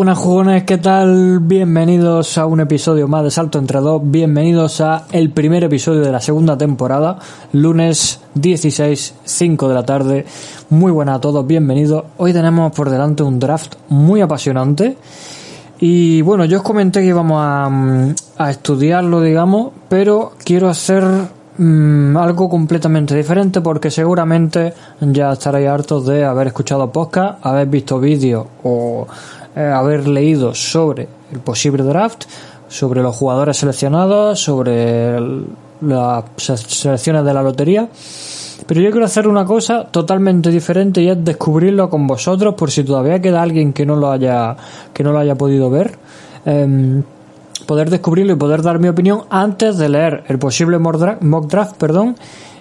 Buenas jugones, ¿qué tal? Bienvenidos a un episodio más de Salto entre dos, bienvenidos a el primer episodio de la segunda temporada, lunes 16, 5 de la tarde. Muy buenas a todos, bienvenidos. Hoy tenemos por delante un draft muy apasionante. Y bueno, yo os comenté que íbamos a, a estudiarlo, digamos, pero quiero hacer mm, algo completamente diferente porque seguramente ya estaréis hartos de haber escuchado podcast, haber visto vídeos o eh, haber leído sobre el posible draft, sobre los jugadores seleccionados, sobre las se- selecciones de la lotería. Pero yo quiero hacer una cosa totalmente diferente y es descubrirlo con vosotros por si todavía queda alguien que no lo haya que no lo haya podido ver. Em, poder descubrirlo y poder dar mi opinión antes de leer el posible mock draft, mock draft, perdón,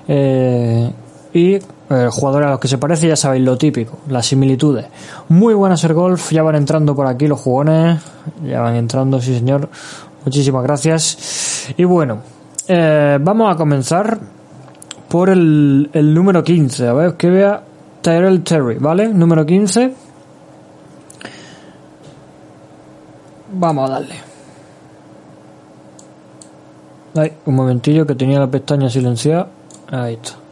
eh, y eh, jugadores a los que se parece, ya sabéis lo típico, las similitudes. Muy buenas el golf, ya van entrando por aquí los jugones, ya van entrando, sí señor, muchísimas gracias. Y bueno, eh, vamos a comenzar por el, el número 15, a ver, que vea Tyrell Terry, ¿vale? Número 15. Vamos a darle. Ay, un momentillo que tenía la pestaña silenciada. Ahí está.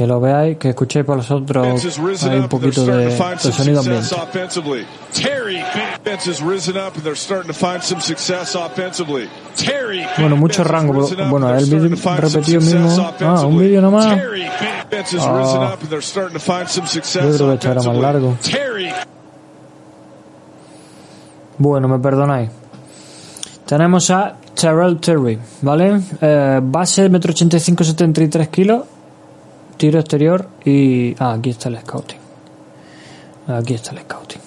Que lo veáis, que escuchéis para vosotros hay un poquito de, sonido ambiente. Bueno, mucho rango, up bueno, el vídeo repetido mismo. Ah, un vídeo nomás. Ah. Yo creo que esto era más largo. Bueno, me perdonáis. Tenemos a Terrell Terry, ¿vale? Eh, base metro 85, 73 kilos, tiro exterior y... Ah, aquí está el scouting. Aquí está el scouting.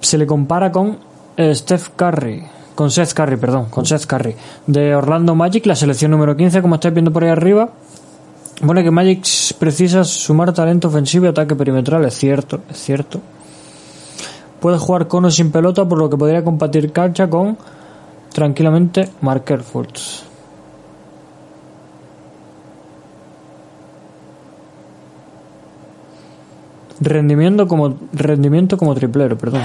Se le compara con eh, Steph Curry, con Seth Curry, perdón, con Seth Curry, de Orlando Magic, la selección número 15, como estáis viendo por ahí arriba. Bueno, que Magic precisa sumar talento ofensivo y ataque perimetral, es cierto, es cierto. Puede jugar con o sin pelota, por lo que podría compartir cancha con tranquilamente Marker Fultz. Rendimiento como rendimiento como triplero, perdón.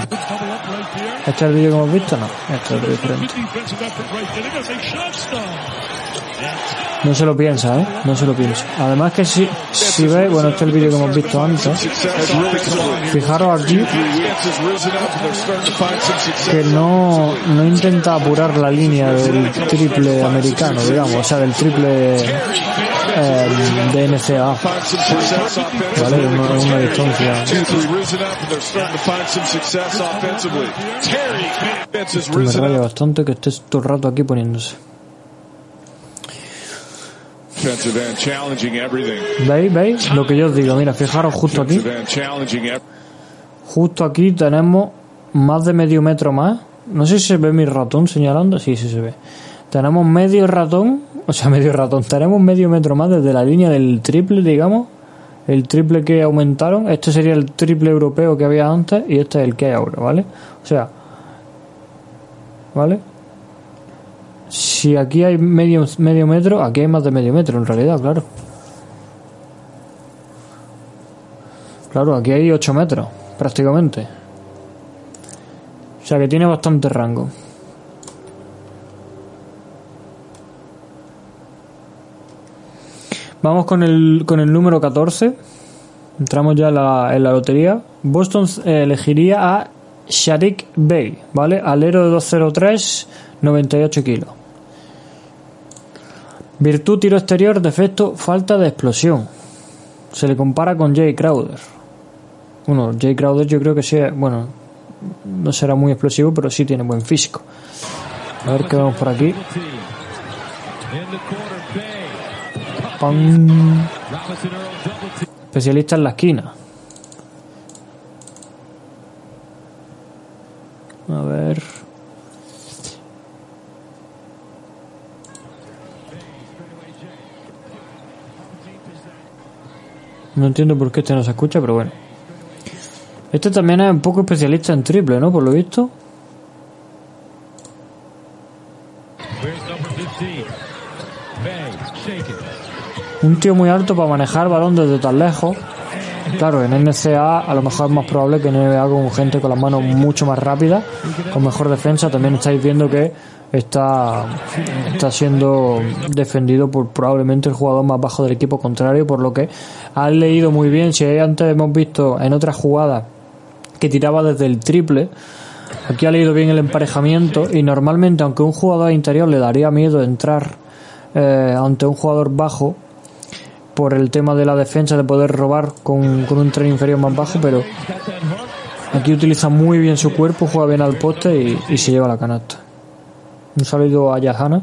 ¿Este es el vídeo que hemos visto? No, este es el diferente. No se lo piensa, ¿eh? No se lo piensa. Además que si, si veis, bueno, este es el vídeo que hemos visto antes. Fijaros aquí que no, no intenta apurar la línea del triple americano, digamos, o sea, del triple eh, de NCAA. ¿vale? Una, una distancia. Esto me raya bastante que estés todo el rato aquí poniéndose. ¿Veis? ¿Veis? Lo que yo os digo, mira, fijaros justo aquí, justo aquí tenemos más de medio metro más. No sé si se ve mi ratón señalando, sí, sí se ve. Tenemos medio ratón, o sea, medio ratón, tenemos medio metro más desde la línea del triple, digamos. El triple que aumentaron, este sería el triple europeo que había antes y este es el que hay ahora, ¿vale? O sea, ¿vale? Si aquí hay medio, medio metro, aquí hay más de medio metro en realidad, claro. Claro, aquí hay 8 metros, prácticamente. O sea que tiene bastante rango. Vamos con el, con el número 14. Entramos ya la, en la lotería. Boston eh, elegiría a Sharik Bey, ¿vale? Alero de 203, 98 kilos. Virtud tiro exterior, defecto, falta de explosión. Se le compara con Jay Crowder. Bueno, Jay Crowder yo creo que sí, bueno, no será muy explosivo, pero sí tiene buen físico. A ver qué vemos por aquí. Especialista en la esquina. A ver. No entiendo por qué este no se escucha, pero bueno. Este también es un poco especialista en triple, ¿no? Por lo visto. Un tío muy alto para manejar balón desde tan lejos. claro, en NCA a lo mejor es más probable que en NBA con gente con las manos mucho más rápidas, con mejor defensa, también estáis viendo que está, está siendo defendido por probablemente el jugador más bajo del equipo contrario, por lo que ha leído muy bien. Si antes hemos visto en otras jugadas que tiraba desde el triple, aquí ha leído bien el emparejamiento y normalmente aunque un jugador interior le daría miedo entrar eh, ante un jugador bajo por el tema de la defensa de poder robar con, con un tren inferior más bajo, pero aquí utiliza muy bien su cuerpo, juega bien al poste y, y se lleva la canasta. Un saludo a Yahana.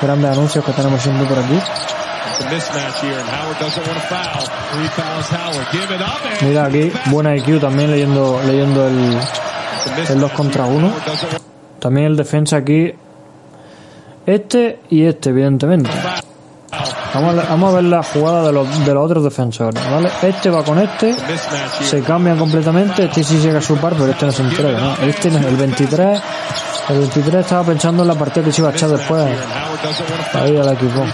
Grandes anuncios que tenemos siempre por aquí. Mira aquí, buena IQ también leyendo leyendo el, el 2 contra 1. También el defensa aquí. Este y este, evidentemente. Vamos a, ver la jugada de los, de los otros defensores, ¿vale? Este va con este, se cambian completamente, este sí llega a su par, pero este no se entrega, ¿no? Este no es el 23, el 23 estaba pensando en la partida que se iba a echar después. Ahí al equipo.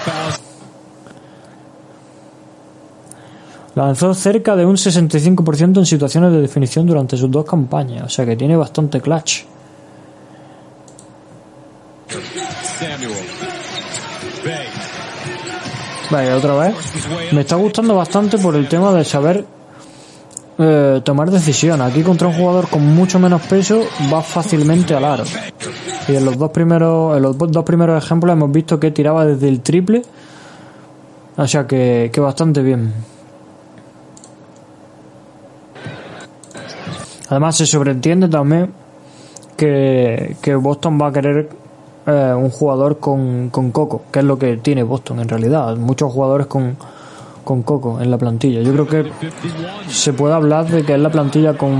Lanzó cerca de un 65% en situaciones de definición durante sus dos campañas, o sea que tiene bastante clutch. Vaya, otra vez. Me está gustando bastante por el tema de saber eh, tomar decisiones. Aquí contra un jugador con mucho menos peso va fácilmente al aro. Y en los dos primeros, en los dos primeros ejemplos hemos visto que tiraba desde el triple. O sea que, que bastante bien. Además se sobreentiende también que, que Boston va a querer eh, un jugador con, con coco, que es lo que tiene Boston en realidad. Muchos jugadores con, con coco en la plantilla. Yo creo que se puede hablar de que es la plantilla con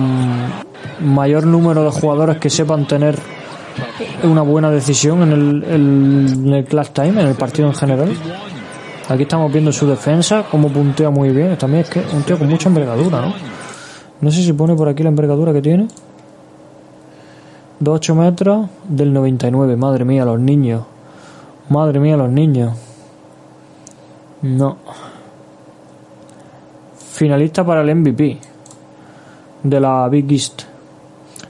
mayor número de jugadores que sepan tener una buena decisión en el, el, en el class time, en el partido en general. Aquí estamos viendo su defensa, cómo puntea muy bien. También es que un tío con mucha envergadura, ¿no? No sé si pone por aquí la envergadura que tiene. 2,8 metros del 99. Madre mía, los niños. Madre mía, los niños. No. Finalista para el MVP de la Big East.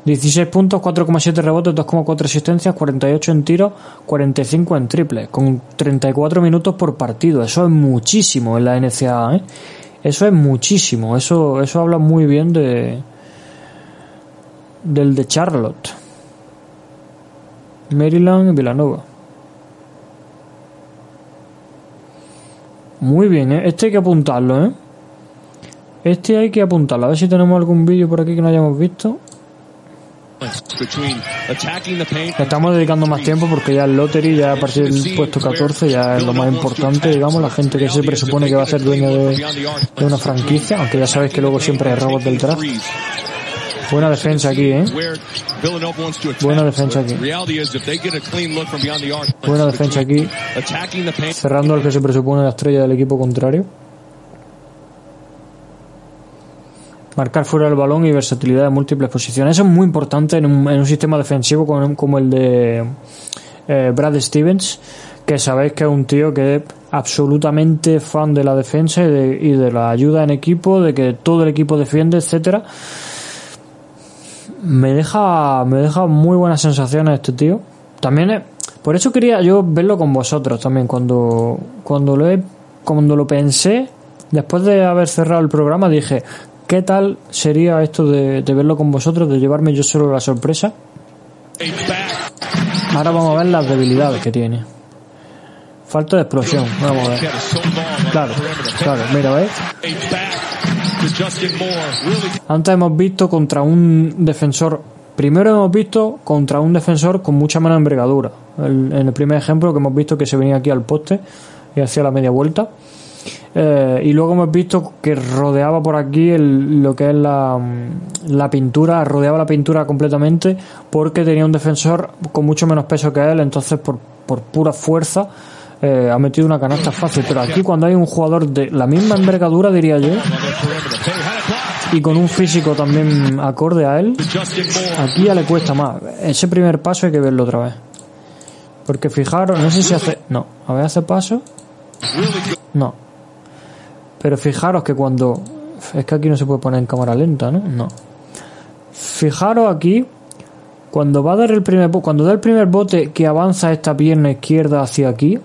16 puntos, 4,7 rebotes, 2,4 asistencias, 48 en tiro, 45 en triple, con 34 minutos por partido. Eso es muchísimo en la NCAA, ¿eh? Eso es muchísimo. Eso, eso habla muy bien de del de Charlotte. Maryland y Villanova. Muy bien, ¿eh? este hay que apuntarlo, ¿eh? Este hay que apuntarlo. A ver si tenemos algún vídeo por aquí que no hayamos visto. Estamos dedicando más tiempo porque ya el lottery, ya a partir del puesto 14, ya es lo más importante, digamos, la gente que se presupone que va a ser dueño de, de una franquicia, aunque ya sabéis que luego siempre hay robos del draft. Buena defensa aquí, ¿eh? Buena defensa aquí. Buena defensa aquí. Cerrando al que se presupone la estrella del equipo contrario. Marcar fuera del balón y versatilidad de múltiples posiciones. Eso es muy importante en un, en un sistema defensivo como, como el de eh, Brad Stevens, que sabéis que es un tío que es absolutamente fan de la defensa y de, y de la ayuda en equipo, de que todo el equipo defiende, etcétera me deja me deja muy buenas sensaciones este tío. También es, por eso quería yo verlo con vosotros también cuando cuando lo he, cuando lo pensé después de haber cerrado el programa dije qué tal sería esto de, de verlo con vosotros de llevarme yo solo la sorpresa ahora vamos a ver las debilidades que tiene. Falta de explosión vamos a ver. Claro claro mira ves antes hemos visto contra un defensor. Primero hemos visto contra un defensor con mucha menos envergadura. En el primer ejemplo que hemos visto que se venía aquí al poste y hacía la media vuelta. Eh, y luego hemos visto que rodeaba por aquí el, lo que es la, la pintura, rodeaba la pintura completamente porque tenía un defensor con mucho menos peso que él, entonces por, por pura fuerza eh, ha metido una canasta fácil. Pero aquí cuando hay un jugador de la misma envergadura, diría yo, y con un físico también acorde a él, aquí ya le cuesta más. Ese primer paso hay que verlo otra vez. Porque fijaros, no sé si hace... No, a ver, hace paso. No. Pero fijaros que cuando Es que aquí no se puede poner en cámara lenta, ¿no? No. Fijaros aquí, cuando va a dar el primer cuando da el primer bote que avanza esta pierna izquierda hacia aquí,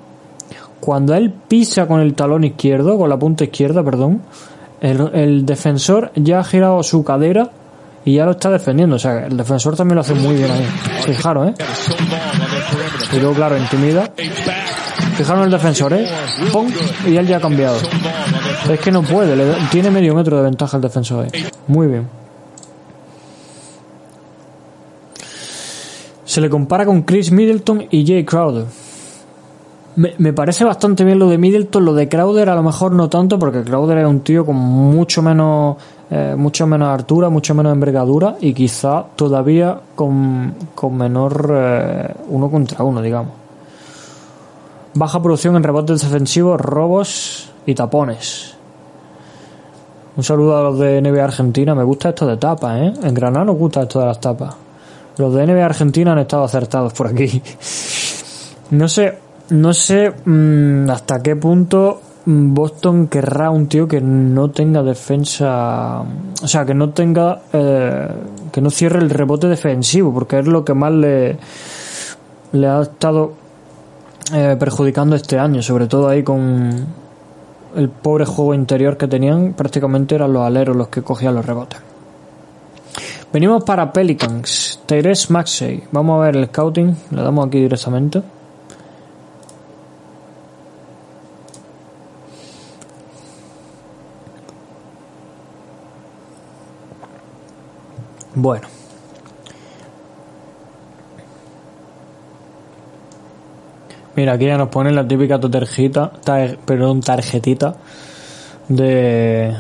cuando él pisa con el talón izquierdo, con la punta izquierda, perdón, el, defensor ya ha girado su cadera y ya lo está defendiendo. O sea, el defensor también lo hace muy bien ahí. Fijaros, ¿eh? Y luego, claro, intimida. Fijaros el defensor, ¿eh? ¡Pum! Y él ya ha cambiado. Es que no puede, le tiene medio metro de ventaja el defensor ahí. Muy bien. Se le compara con Chris Middleton y Jay Crowder. Me, parece bastante bien lo de Middleton, lo de Crowder a lo mejor no tanto, porque Crowder es un tío con mucho menos, eh, mucho menos altura, mucho menos envergadura y quizá todavía con, con menor eh, uno contra uno, digamos. Baja producción en rebotes defensivos, robos y tapones. Un saludo a los de NBA Argentina. Me gusta esto de tapas, ¿eh? En Granada nos gusta esto de las tapas. Los de NBA Argentina han estado acertados por aquí. No sé, no sé mm, hasta qué punto mm, Boston querrá un tío que no tenga defensa, o sea, que no tenga, eh, que no cierre el rebote defensivo, porque es lo que más le, le ha estado eh, perjudicando este año, sobre todo ahí con el pobre juego interior que tenían, prácticamente eran los aleros los que cogían los rebotes. Venimos para Pelicans, Tyrese Maxey. Vamos a ver el scouting, le damos aquí directamente. Bueno. Mira, aquí ya nos ponen la típica tarjeta, tarjetita de,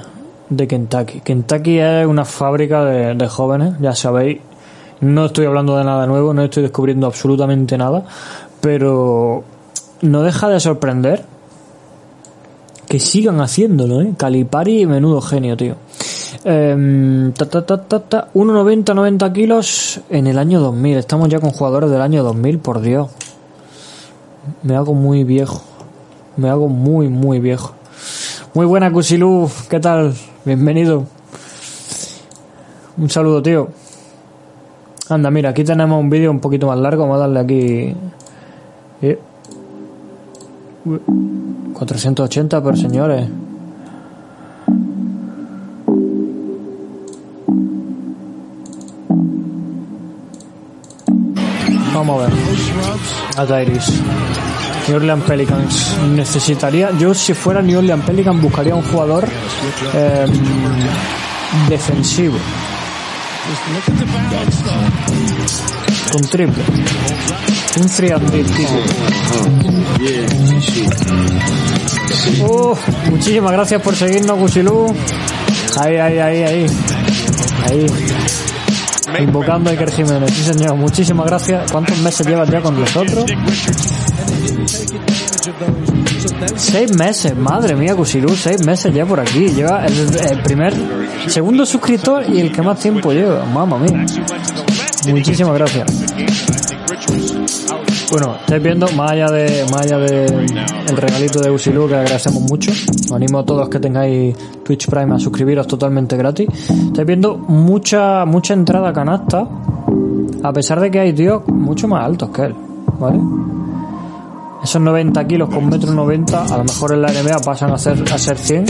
de Kentucky. Kentucky es una fábrica de, de jóvenes, ya sabéis. No estoy hablando de nada nuevo, no estoy descubriendo absolutamente nada, pero no deja de sorprender que sigan haciéndolo, ¿eh? Calipari, menudo genio, tío. Em, ta, ta, ta, ta, ta, 1,90, 90 kilos en el año 2000. Estamos ya con jugadores del año 2000, por Dios. Me hago muy viejo. Me hago muy, muy viejo. Muy buena, Cusilú. ¿Qué tal? Bienvenido. Un saludo, tío. Anda, mira, aquí tenemos un vídeo un poquito más largo. Vamos a darle aquí. Eh. Uy. 480, pero señores. Vamos a ver. A Tyrese. New Orleans Pelicans. Necesitaría, yo si fuera New Orleans Pelicans buscaría un jugador eh, defensivo. Con triple. Un 3 and D, tío. Uh, muchísimas gracias por seguirnos, Gusilú. Ahí, ahí, ahí, ahí. Ahí. Invocando a Iker Jiménez. Sí, señor. Muchísimas gracias. ¿Cuántos meses llevas ya con nosotros? Seis meses, madre mía, Cusilú, seis meses ya por aquí. Lleva el, el primer, segundo suscriptor y el que más tiempo lleva. Mamma mía. Muchísimas gracias. Bueno, estáis viendo, más allá de, más allá de el regalito de Usilu, que agradecemos mucho. Os animo a todos que tengáis Twitch Prime a suscribiros totalmente gratis. Estáis viendo mucha, mucha entrada canasta, a pesar de que hay tíos mucho más altos que él, ¿vale? Esos 90 kilos con metro 90, a lo mejor en la NBA pasan a ser, a ser 100.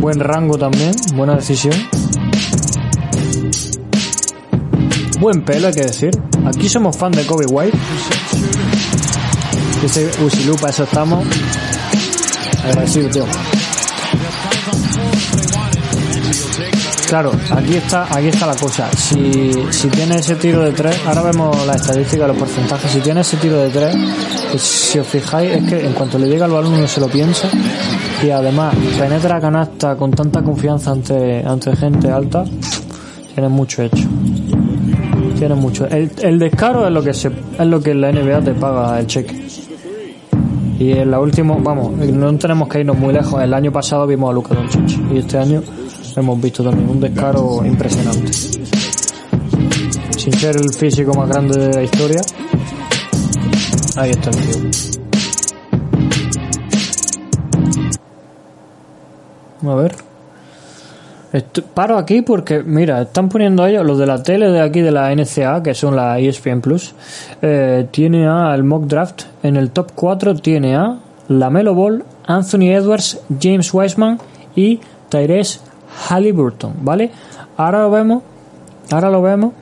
Buen rango también, buena decisión. Buen pelo, hay que decir. Aquí somos fan de Kobe White. Dice Usilu, para eso estamos. Agradecido, tío. Claro, aquí está, aquí está la cosa. Si, si tiene ese tiro de tres, ahora vemos la estadística, los porcentajes. Si tiene ese tiro de tres, pues si os fijáis, es que en cuanto le llega al balón uno se lo piensa. Y además, penetra canasta con tanta confianza ante, ante gente alta, tiene mucho hecho. Tiene mucho. El, el descaro es lo que se, es lo que la NBA te paga el cheque. Y en la última, vamos, no tenemos que irnos muy lejos. El año pasado vimos a Luka Doncic y este año hemos visto también un descaro impresionante. Sin ser el físico más grande de la historia, ahí está el tío. A ver. Paro aquí porque, mira, están poniendo ellos, los de la tele de aquí de la NCA, que son la ESPN Plus, eh, tiene a el mock draft. En el top 4 tiene a Lamelo Ball, Anthony Edwards, James Wiseman y Tyrese Halliburton, ¿vale? Ahora lo vemos, ahora lo vemos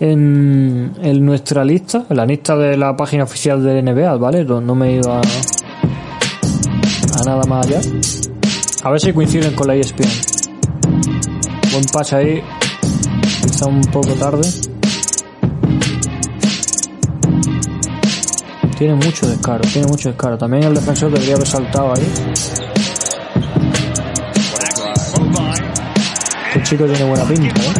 en, en nuestra lista, en la lista de la página oficial de NBA, ¿vale? No, no me ido a, a nada más allá. A ver si coinciden con la ESPN. Buen pase ahí. Quizá un poco tarde. Tiene mucho descaro, tiene mucho descaro. También el defensor debería haber saltado ahí. Este chico tiene buena pinta, ¿eh?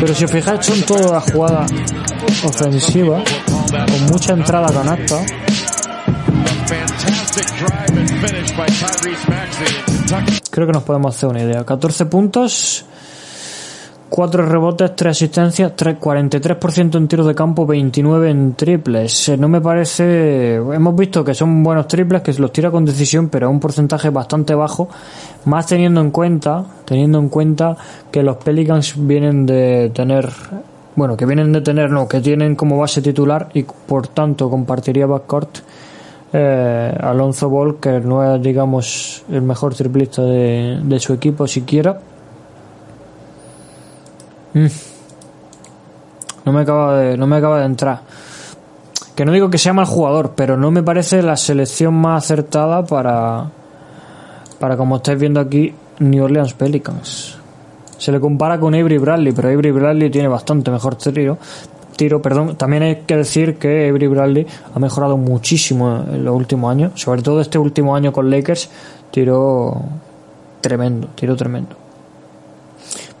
Pero si os fijáis, son todas las jugadas ofensivas, con mucha entrada canasta. Creo que nos podemos hacer una idea. 14 puntos, 4 rebotes, 3 asistencias, 3, 43% en tiros de campo, 29 en triples. Eh, No me parece. Hemos visto que son buenos triples, que los tira con decisión, pero es un porcentaje bastante bajo. Más teniendo en cuenta, teniendo en cuenta que los Pelicans vienen de tener. Bueno, que vienen de tener, no, que tienen como base titular y por tanto compartiría backcourt eh, Alonso Ball, que no es, digamos, el mejor triplista de, su equipo siquiera. Mm. No me acaba de, no me acaba de entrar. Que no digo que sea mal jugador, pero no me parece la selección más acertada para, para como estáis viendo aquí, New Orleans Pelicans. Se le compara con Avery Bradley, pero Avery Bradley tiene bastante mejor tiro. Tiro, perdón. También hay que decir que Avery Bradley ha mejorado muchísimo en los últimos años, sobre todo este último año con Lakers, tiró tremendo, tiró tremendo.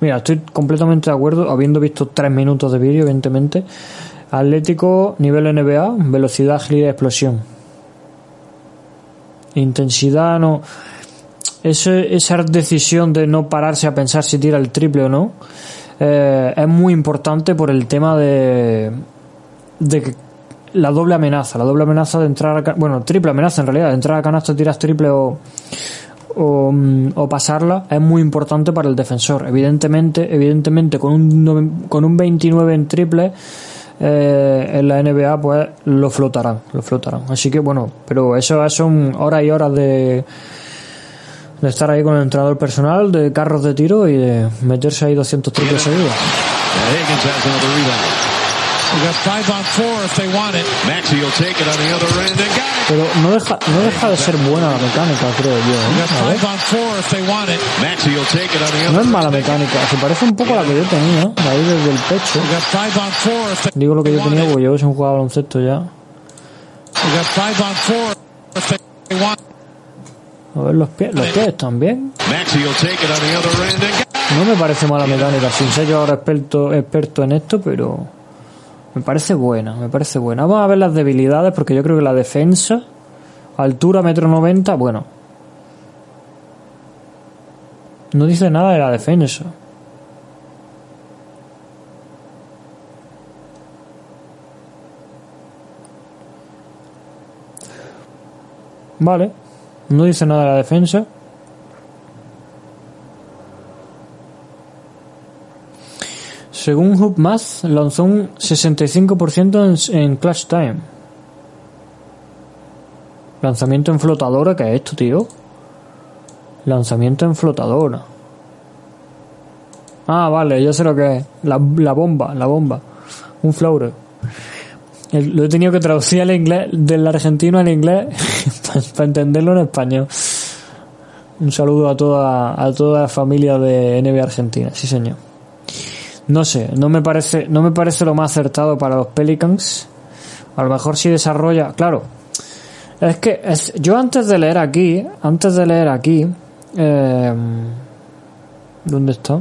Mira, estoy completamente de acuerdo, habiendo visto tres minutos de vídeo, evidentemente. Atlético, nivel NBA, velocidad, agilidad, explosión. Intensidad, no. Ese- esa decisión de no pararse a pensar si tira el triple o no eh, es muy importante por el tema de, de que la doble amenaza, la doble amenaza de entrar a, bueno, triple amenaza en realidad, de entrar a canasta, tiras triple o, o, mm, pasarla es muy importante para el defensor. Evidentemente, evidentemente con un, con un 29 en triple eh, en la NBA pues lo flotarán, lo flotarán. Así que bueno, pero eso son horas y horas de de estar ahí con el entrenador personal, de carros de tiro y de meterse ahí 200 triples seguidos. Pero no deja, no deja de ser buena la mecánica, creo yo. ¿eh? No es mala mecánica, se parece un poco a la que yo tenía, ahí desde el pecho. Digo lo que yo tenía porque yo jugador de baloncesto ya. A ver los pies, los pies got it. No me parece mala mecánica, sin ser yo ahora experto, experto en esto, pero me parece buena, me parece buena. Vamos a ver las debilidades, porque yo creo que la defensa, altura metro noventa, bueno. No dice nada de la defensa. Vale, no dice nada de la defensa. Según Hubmath, lanzó un 65% en, en Clutch Time. Lanzamiento en flotadora, ¿qué es esto, tío? Lanzamiento en flotadora. Ah, vale, yo sé lo que es. La, bomba, la bomba. Un floater. Lo he tenido que traducir al inglés, del argentino al inglés, para entenderlo en español. Un saludo a toda, a toda la familia de NBA Argentina, sí señor. No sé, no me parece, no me parece lo más acertado para los Pelicans. A lo mejor si desarrolla, claro. Es que es- yo antes de leer aquí, antes de leer aquí, eh, ¿dónde está?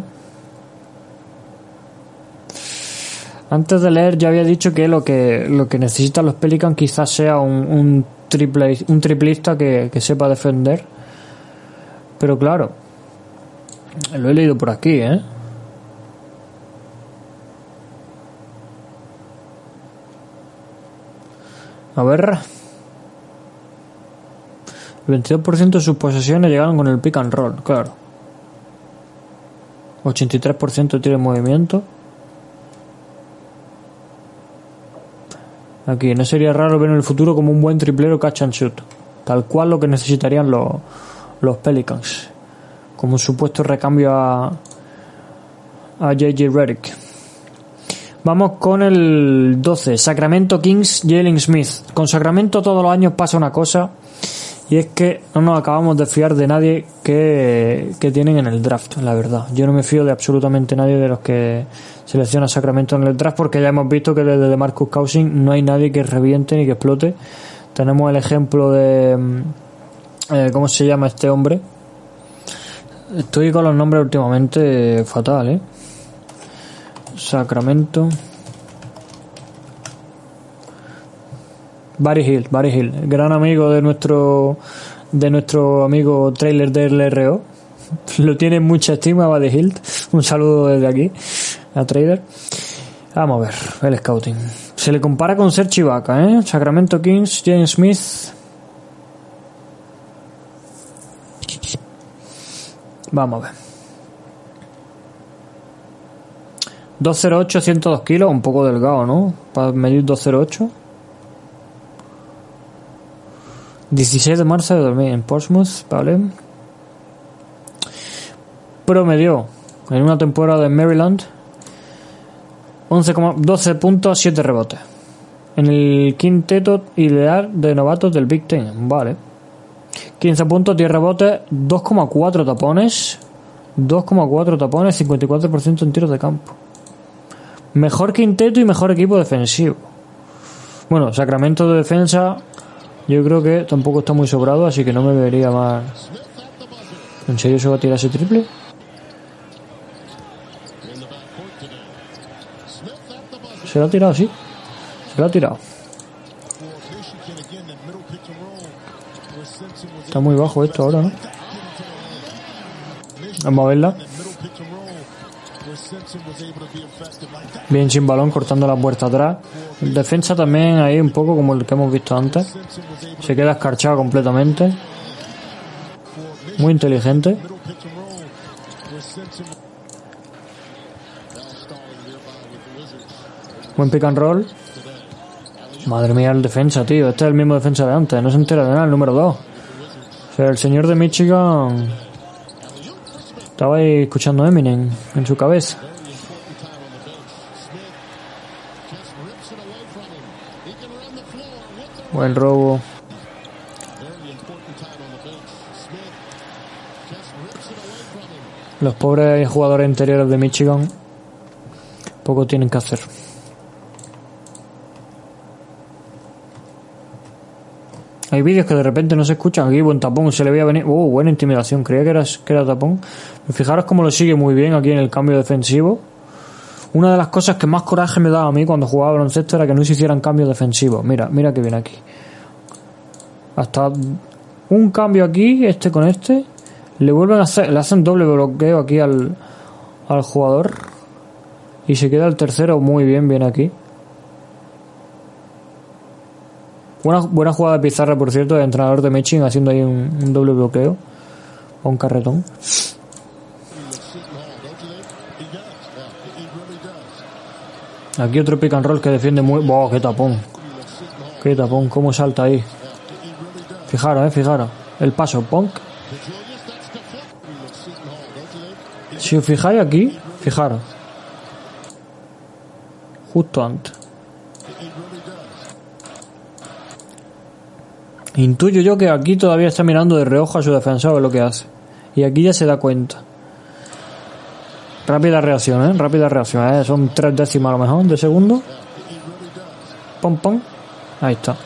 Antes de leer yo había dicho que lo que lo que necesitan los Pelicans quizás sea un, un triple un triplista que, que sepa defender. Pero claro, lo he leído por aquí, ¿eh? A ver. El 22% de sus posesiones llegaron con el pick and roll, claro. 83% de tiro en movimiento. Aquí, no sería raro ver en el futuro como un buen triplero catch and shoot. Tal cual lo que necesitarían los, los Pelicans. Como un supuesto recambio a, a JJ Redick. Vamos con el 12. Sacramento Kings, Jalen Smith. Con Sacramento todos los años pasa una cosa. Y es que no nos acabamos de fiar de nadie que, que tienen en el draft, la verdad. Yo no me fío de absolutamente nadie de los que selecciona Sacramento en el draft porque ya hemos visto que desde Marcus Cousins no hay nadie que reviente ni que explote. Tenemos el ejemplo de... mm, eh, ¿Cómo se llama este hombre? Estoy con los nombres últimamente fatal, ¿eh? Sacramento. Barry Hill, Barry Hill, gran amigo de nuestro de nuestro amigo trailer del RO. Lo tiene en mucha estima Barry Hill. Un saludo desde aquí a Trader. Vamos a ver, el scouting. Se le compara con Serge Ibaka, ¿eh? Sacramento Kings, James Smith. Vamos a ver. 208, 102 kilos, un poco delgado, ¿no? Para medir 208. 16 de marzo de 2000 en Portsmouth, ¿vale? Promedió en una temporada en Maryland 11,12 puntos, 7 rebotes. En el quinteto ideal de novatos del Big Ten, vale. 15 puntos, 10 rebotes, 2,4 tapones. 2,4 tapones, 54% en tiros de campo. Mejor quinteto y mejor equipo defensivo. Bueno, Sacramento de defensa, yo creo que tampoco está muy sobrado, así que no me vería más. ¿En serio se va a tirar ese triple? Se lo ha tirado, sí. Se lo ha tirado. Está muy bajo esto ahora, ¿no? Vamos a verla. Bien sin balón, cortando la puerta atrás. Defensa también ahí un poco como el que hemos visto antes. Se queda escarchado completamente. Muy inteligente. Buen pick and roll. Madre mía, el defensa, tío. Este es el mismo defensa de antes. No se entera de nada, el número 2. O sea, el señor de Michigan estaba ahí escuchando Eminem en su cabeza. Buen robo. Los pobres jugadores interiores de Michigan poco tienen que hacer. Hay vídeos que de repente no se escuchan. Aquí buen tapón, se le veía venir. Oh, buena intimidación. Creía que era, que era tapón. Fijaros cómo lo sigue muy bien aquí en el cambio defensivo. Una de las cosas que más coraje me daba a mí cuando jugaba baloncesto era que no se hicieran cambios defensivos. Mira, mira que viene aquí. Hasta un cambio aquí, este con este. Le vuelven a hacer, le hacen doble bloqueo aquí al, al jugador. Y se queda el tercero muy bien, bien aquí. Buena, buena jugada de pizarra, por cierto, de entrenador de Michigan haciendo ahí un, un doble bloqueo. O un carretón. Aquí otro pick and roll que defiende muy. ¡Wow! ¡Qué tapón! ¡Qué tapón! ¿Cómo salta ahí? Fijaros, eh, fijaros. El paso, punk. Si os fijáis aquí, fijaros. Justo antes. Intuyo yo que aquí todavía está mirando de reojo a su defensor lo que hace. Y aquí ya se da cuenta. Rápida reacción, ¿eh? Rápida reacción, ¿eh? Son tres décimas a lo mejor de segundo. Pom, pom. Ahí está.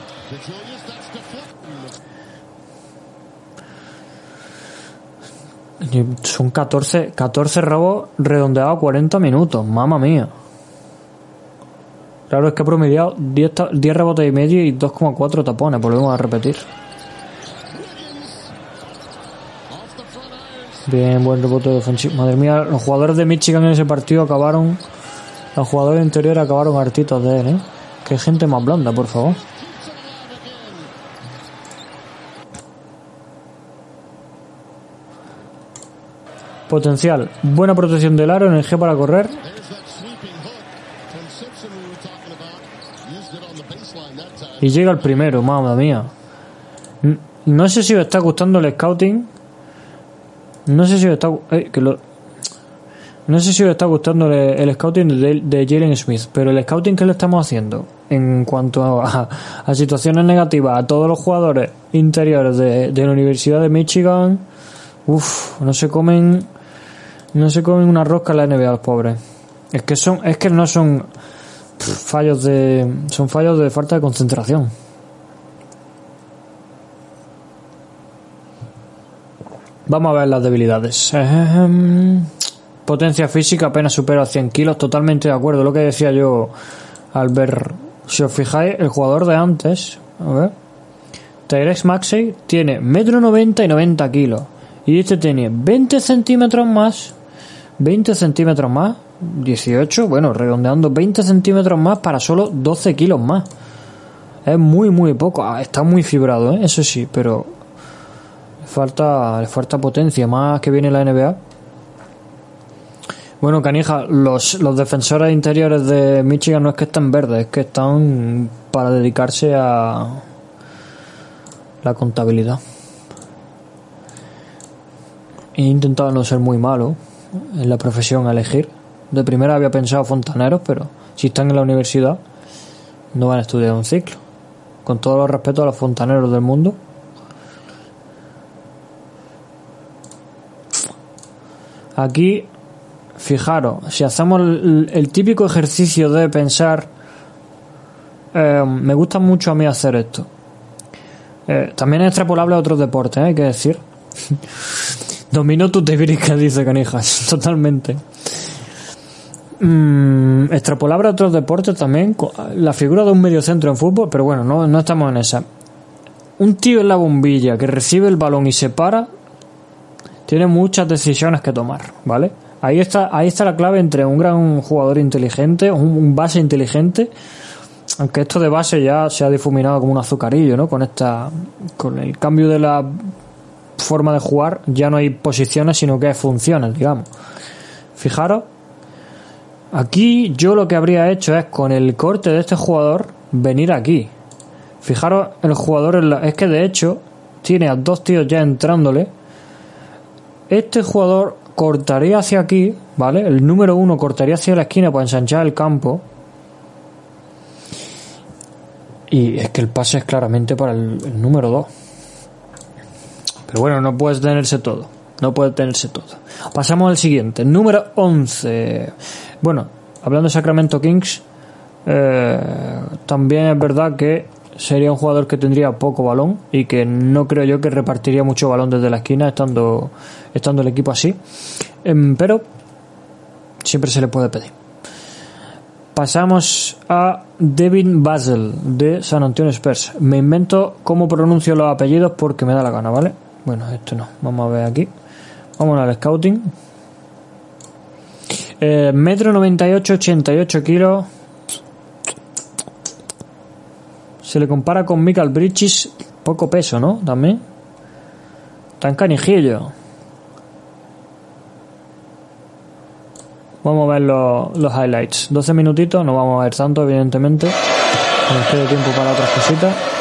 Son 14, 14 robos redondeados a 40 minutos. Mamma mía. Claro, es que ha promediado 10, ta- 10 rebotes y medio y 2,4 tapones. Volvemos a repetir. Bien, buen rebote defensivo. Madre mía, los jugadores de Michigan en ese partido acabaron. Los jugadores interiores acabaron hartitos de él, ¿eh? Qué gente más blanda, por favor. Potencial, buena protección del aro, energía para correr. Y llega el primero, mamma mía. No sé si os está gustando el scouting. No sé si os está. eh, no sé si os está gustando el, scouting de, Jalen Smith, pero el scouting que le estamos haciendo en cuanto a, a situaciones negativas a todos los jugadores interiores de, de la Universidad de Michigan, uff, no se comen, no se comen una rosca en la NBA los pobres. Es que son, es que no son fallos de, son fallos de falta de concentración. Vamos a ver las debilidades. Potencia física apenas supera 100 kilos, totalmente de acuerdo. Lo que decía yo al ver, si os fijáis, el jugador de antes, a ver, Maxey tiene metro 90 y 90 kilos. Y este tiene 20 centímetros más, 20 centímetros más, 18, bueno, redondeando 20 centímetros más para solo 12 kilos más. Es muy, muy poco. Ah, está muy fibrado, ¿eh? eso sí, pero le falta, falta potencia, más que viene la NBA. Bueno, Canija, los, los defensores interiores de Michigan no es que estén verdes, es que están para dedicarse a la contabilidad. He intentado no ser muy malo en la profesión a elegir. De primera había pensado fontaneros, pero si están en la universidad no van a estudiar un ciclo. Con todos los respetos a los fontaneros del mundo. Aquí fijaros, si hacemos el, el típico ejercicio de pensar, eh, me gusta mucho a mí hacer esto. Eh, también es extrapolable a otros deportes, ¿eh? hay que decir. Dominó tu tebrica, dice Canijas, totalmente. Mm, extrapolable a otros deportes también, la figura de un mediocentro en fútbol, pero bueno, no, no estamos en esa. Un tío en la bombilla que recibe el balón y se para, tiene muchas decisiones que tomar, ¿vale? Ahí está, ahí está la clave entre un gran jugador inteligente, un, un base inteligente, aunque esto de base ya se ha difuminado como un azucarillo, ¿no? Con esta, con el cambio de la forma de jugar, ya no hay posiciones, sino que hay funciones, digamos. Fijaros, aquí yo lo que habría hecho es con el corte de este jugador venir aquí. Fijaros, el jugador en la- es que de hecho tiene a dos tíos ya entrándole. Este jugador cortaría hacia aquí, ¿vale? El número uno cortaría hacia la esquina para ensanchar el campo. Y es que el pase es claramente para el, el número dos. Pero bueno, no puedes tenerse todo. No puede tenerse todo. Pasamos al siguiente. Número 11. Bueno, hablando de Sacramento Kings, eh, también es verdad que sería un jugador que tendría poco balón y que no creo yo que repartiría mucho balón desde la esquina estando, estando el equipo así. Em, pero siempre se le puede pedir. Pasamos a Devin Basel de San Antonio Spurs. Me invento cómo pronuncio los apellidos porque me da la gana, ¿vale? Bueno, esto no. Vamos a ver aquí. Vamos al scouting. Eh, metro 98, 88 kilos. Se le compara con Michael Bridges. Poco peso, ¿no? También. Tan canijillo. Vamos a ver los, los highlights. 12 minutitos, no vamos a ver tanto, evidentemente. Nos quede tiempo para otras cositas.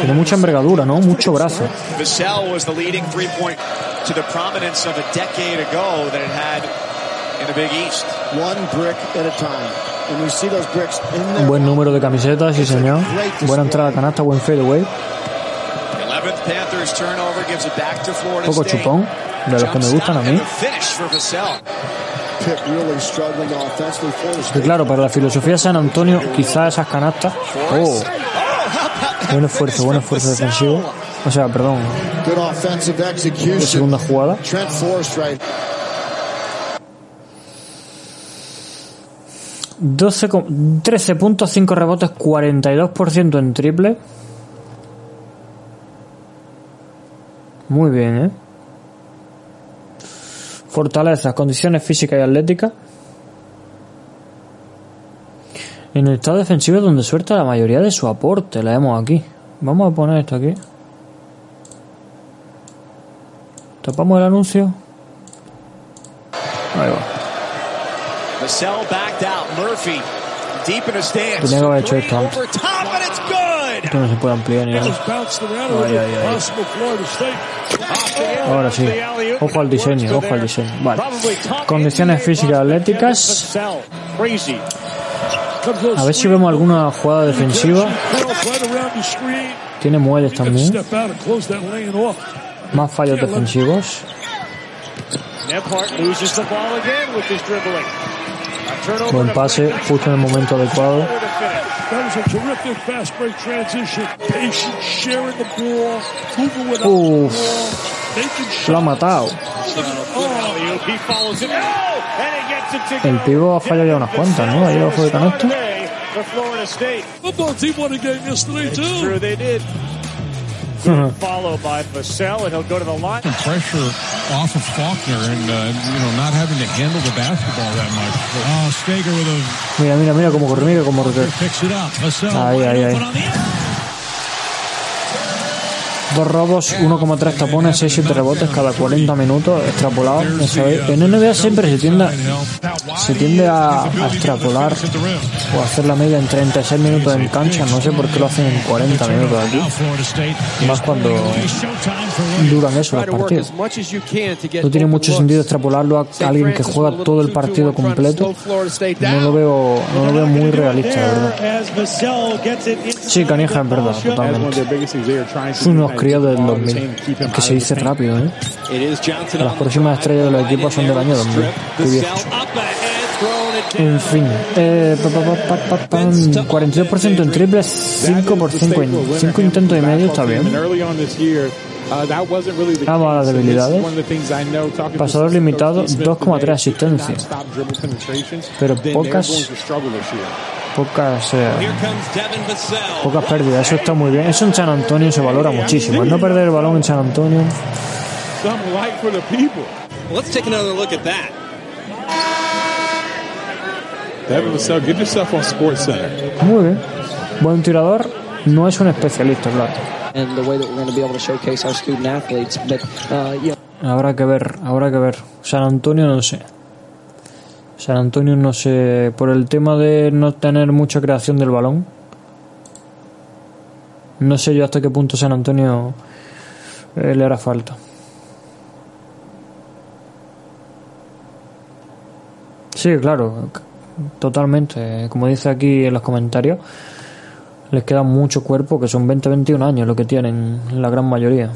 Tiene mucha envergadura, ¿no? Mucho brazo. Vassell was the leading three point to the prominence of a decade ago that it had in the Big East. One brick at a time. And we see those bricks in Un there. buen número de camisetas, sí señor. Buena entrada a canasta, buen fadeaway. 11th Panthers turnover gives it back to Florida Poco chupón, de los que me gustan a mí. State. claro, para la filosofía de San Antonio, quizás esas canastas. Oh, buen esfuerzo, buen esfuerzo defensivo. O sea, perdón, de segunda jugada. Trent Forrest right. 12, con- 13 puntos, 5 rebotes, 42% en triple. Muy bien, ¿eh? fortalezas, condiciones físicas y atléticas. En el estado defensivo es donde suelta la mayoría de su aporte, la vemos aquí. Vamos a poner esto aquí. Tapamos el anuncio. Ahí va. Tenía que haber hecho esto antes. Esto no se puede ampliar ni nada. Ay, ay, ay. Ahora sí. Ojo al diseño, ojo al diseño. Vale. Condiciones físicas atléticas. A ver si vemos alguna jugada defensiva. Tiene muelles también. Más fallos defensivos. Buen pase, justo en el momento adecuado. to finish. That was a terrific fast break transition. Patient, sharing the ball, moving without Uf. Lo ha matado. El pivo ha fallado ya unas cuantas, ¿no? Ahí abajo de canasto. Followed by Vassell, and he'll go to the line. pressure off of Faulkner and, uh, you know, not having to handle the basketball that much. Oh, Stager with a Mira, mira, mira cómo corre, mira cómo corre. picks it up. Vassell Ahí, wide ahí, open ahí. Dos robos, 1,3 tapones, 6-7 rebotes cada 40 minutos, extrapolado. ya sabéis. En NBA siempre se tiende, se tiende a, a extrapolar o a hacer la media en 36 minutos en cancha. No sé por qué lo hacen en 40 minutos aquí. Más cuando duran eso los partidos. No tiene mucho sentido extrapolarlo a alguien que juega todo el partido completo. No lo veo, no lo veo muy realista, la verdad. Sí, canija, es verdad, totalmente. Son unos del 2000, que se dice rápido, ¿eh? Las próximas estrellas de los equipos son del año 2000. Qué viejos. Up ahead, throwing it En fin, eh, pa, pa, pa, pa, pa, pam, 42% en triples, 5 por 5 en 5 intentos y medio, está bien. Vamos a las debilidades. Pasador limitado, 2,3 asistencias. Pero pocas, pocas, eh, pocas pérdidas. Eso está muy bien. Eso en San Antonio se valora muchísimo. El no perder el balón en San Antonio. Muy bien. Buen tirador. No es un especialista, claro. Habrá que ver, habrá que ver. San Antonio no sé. San Antonio no sé. Por el tema de no tener mucha creación del balón. No sé yo hasta qué punto San Antonio eh, le hará falta. Sí, claro. Totalmente. Como dice aquí en los comentarios. Les queda mucho cuerpo, que son 20-21 años lo que tienen la gran mayoría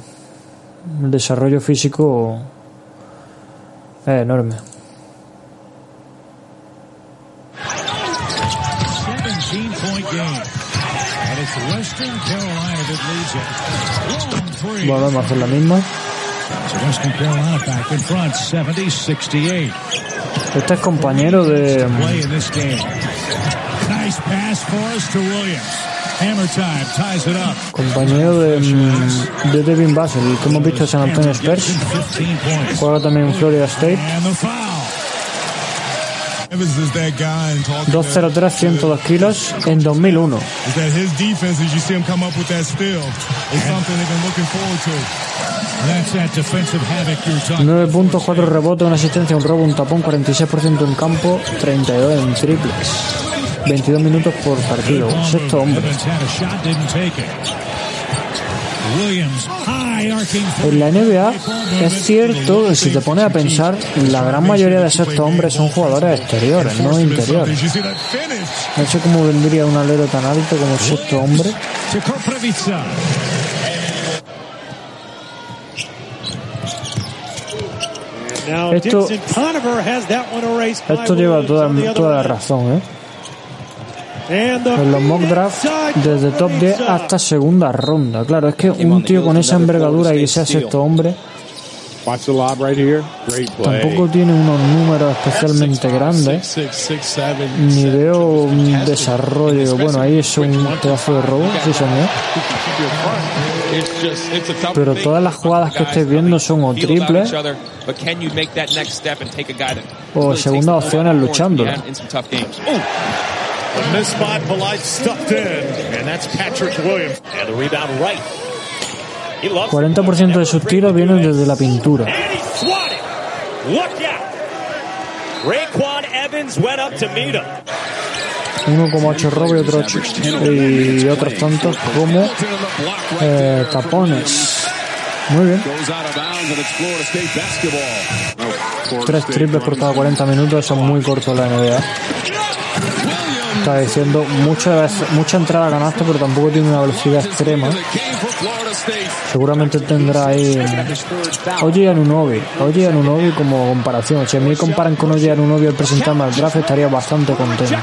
el desarrollo físico es enorme. 17 point game. And it's Western Carolina that leads it. Long three. Volvemos a hacer la misma. So Western Carolina back in front, 70-68. Este es compañero de Compañero de, mm, de Devin Vassell, el que hemos visto San Antonio Spurs. 15 points. Juega también en Florida State. And the foul. Evans is that guy and talking 203, 102 kilos en 2001. is that his defense as you see him come up with that steal is something they've been looking forward to. That's that defensive havoc you're talking 9 puntos, 4 rebotes, una asistencia, un robo, un tapón, 46% en campo, 32 en triples. 22 minutos por partido. Sexto hombre. En la NBA es cierto que si te pones a pensar, la gran mayoría de sexto hombres son jugadores exteriores, no interiores. No sé cómo vendría un alero tan alto como sexto hombre. Esto- Esto lleva toda, toda la razón, ¿eh? En los mock draft, desde top 10 hasta segunda ronda. Claro, es que un tío con esa envergadura y que sea sexto hombre Watch the lob right here. Great play. tampoco tiene unos números especialmente grandes. Ni veo un desarrollo. Bueno, ahí es un pedazo de robo, sí señor. Pero todas las jugadas que estáis viendo son o triples o segundas opciones off A missed spot, Polite stuffed in, and that's Patrick Williams. And the rebound right. 40% de sus tiros vienen desde la pintura. Raquan Evans went up to meet him. Uno como 8 robo y otro 8. Y otros tantos como eh, tapones. Muy bien. Tres triples por cada 40 minutos, son muy cortos la NBA. Está diciendo mucha, mucha entrada a canasta, pero tampoco tiene una velocidad extrema. Seguramente tendrá ahí. Oye Anunobi, Oye Anunobi como comparación. Si a mí comparan con Oye Anunobi al presentarme al draft, estaría bastante contento.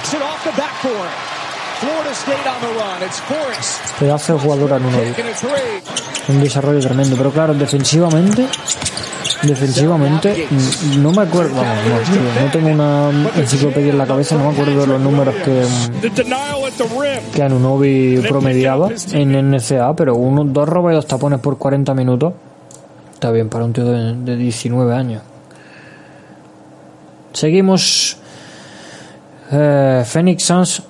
Pedazo de jugador Anunobi. Un desarrollo tremendo, pero claro, defensivamente. Defensivamente, mm, no me acuerdo, vamos, no, tío, no tengo una enciclopedia en la cabeza, no me acuerdo de los números que, que Anunobi promediaba en NCA, pero uno, dos robos y dos tapones por 40 minutos. Está bien para un tío de, de 19 años. Seguimos. Eh, Phoenix Suns.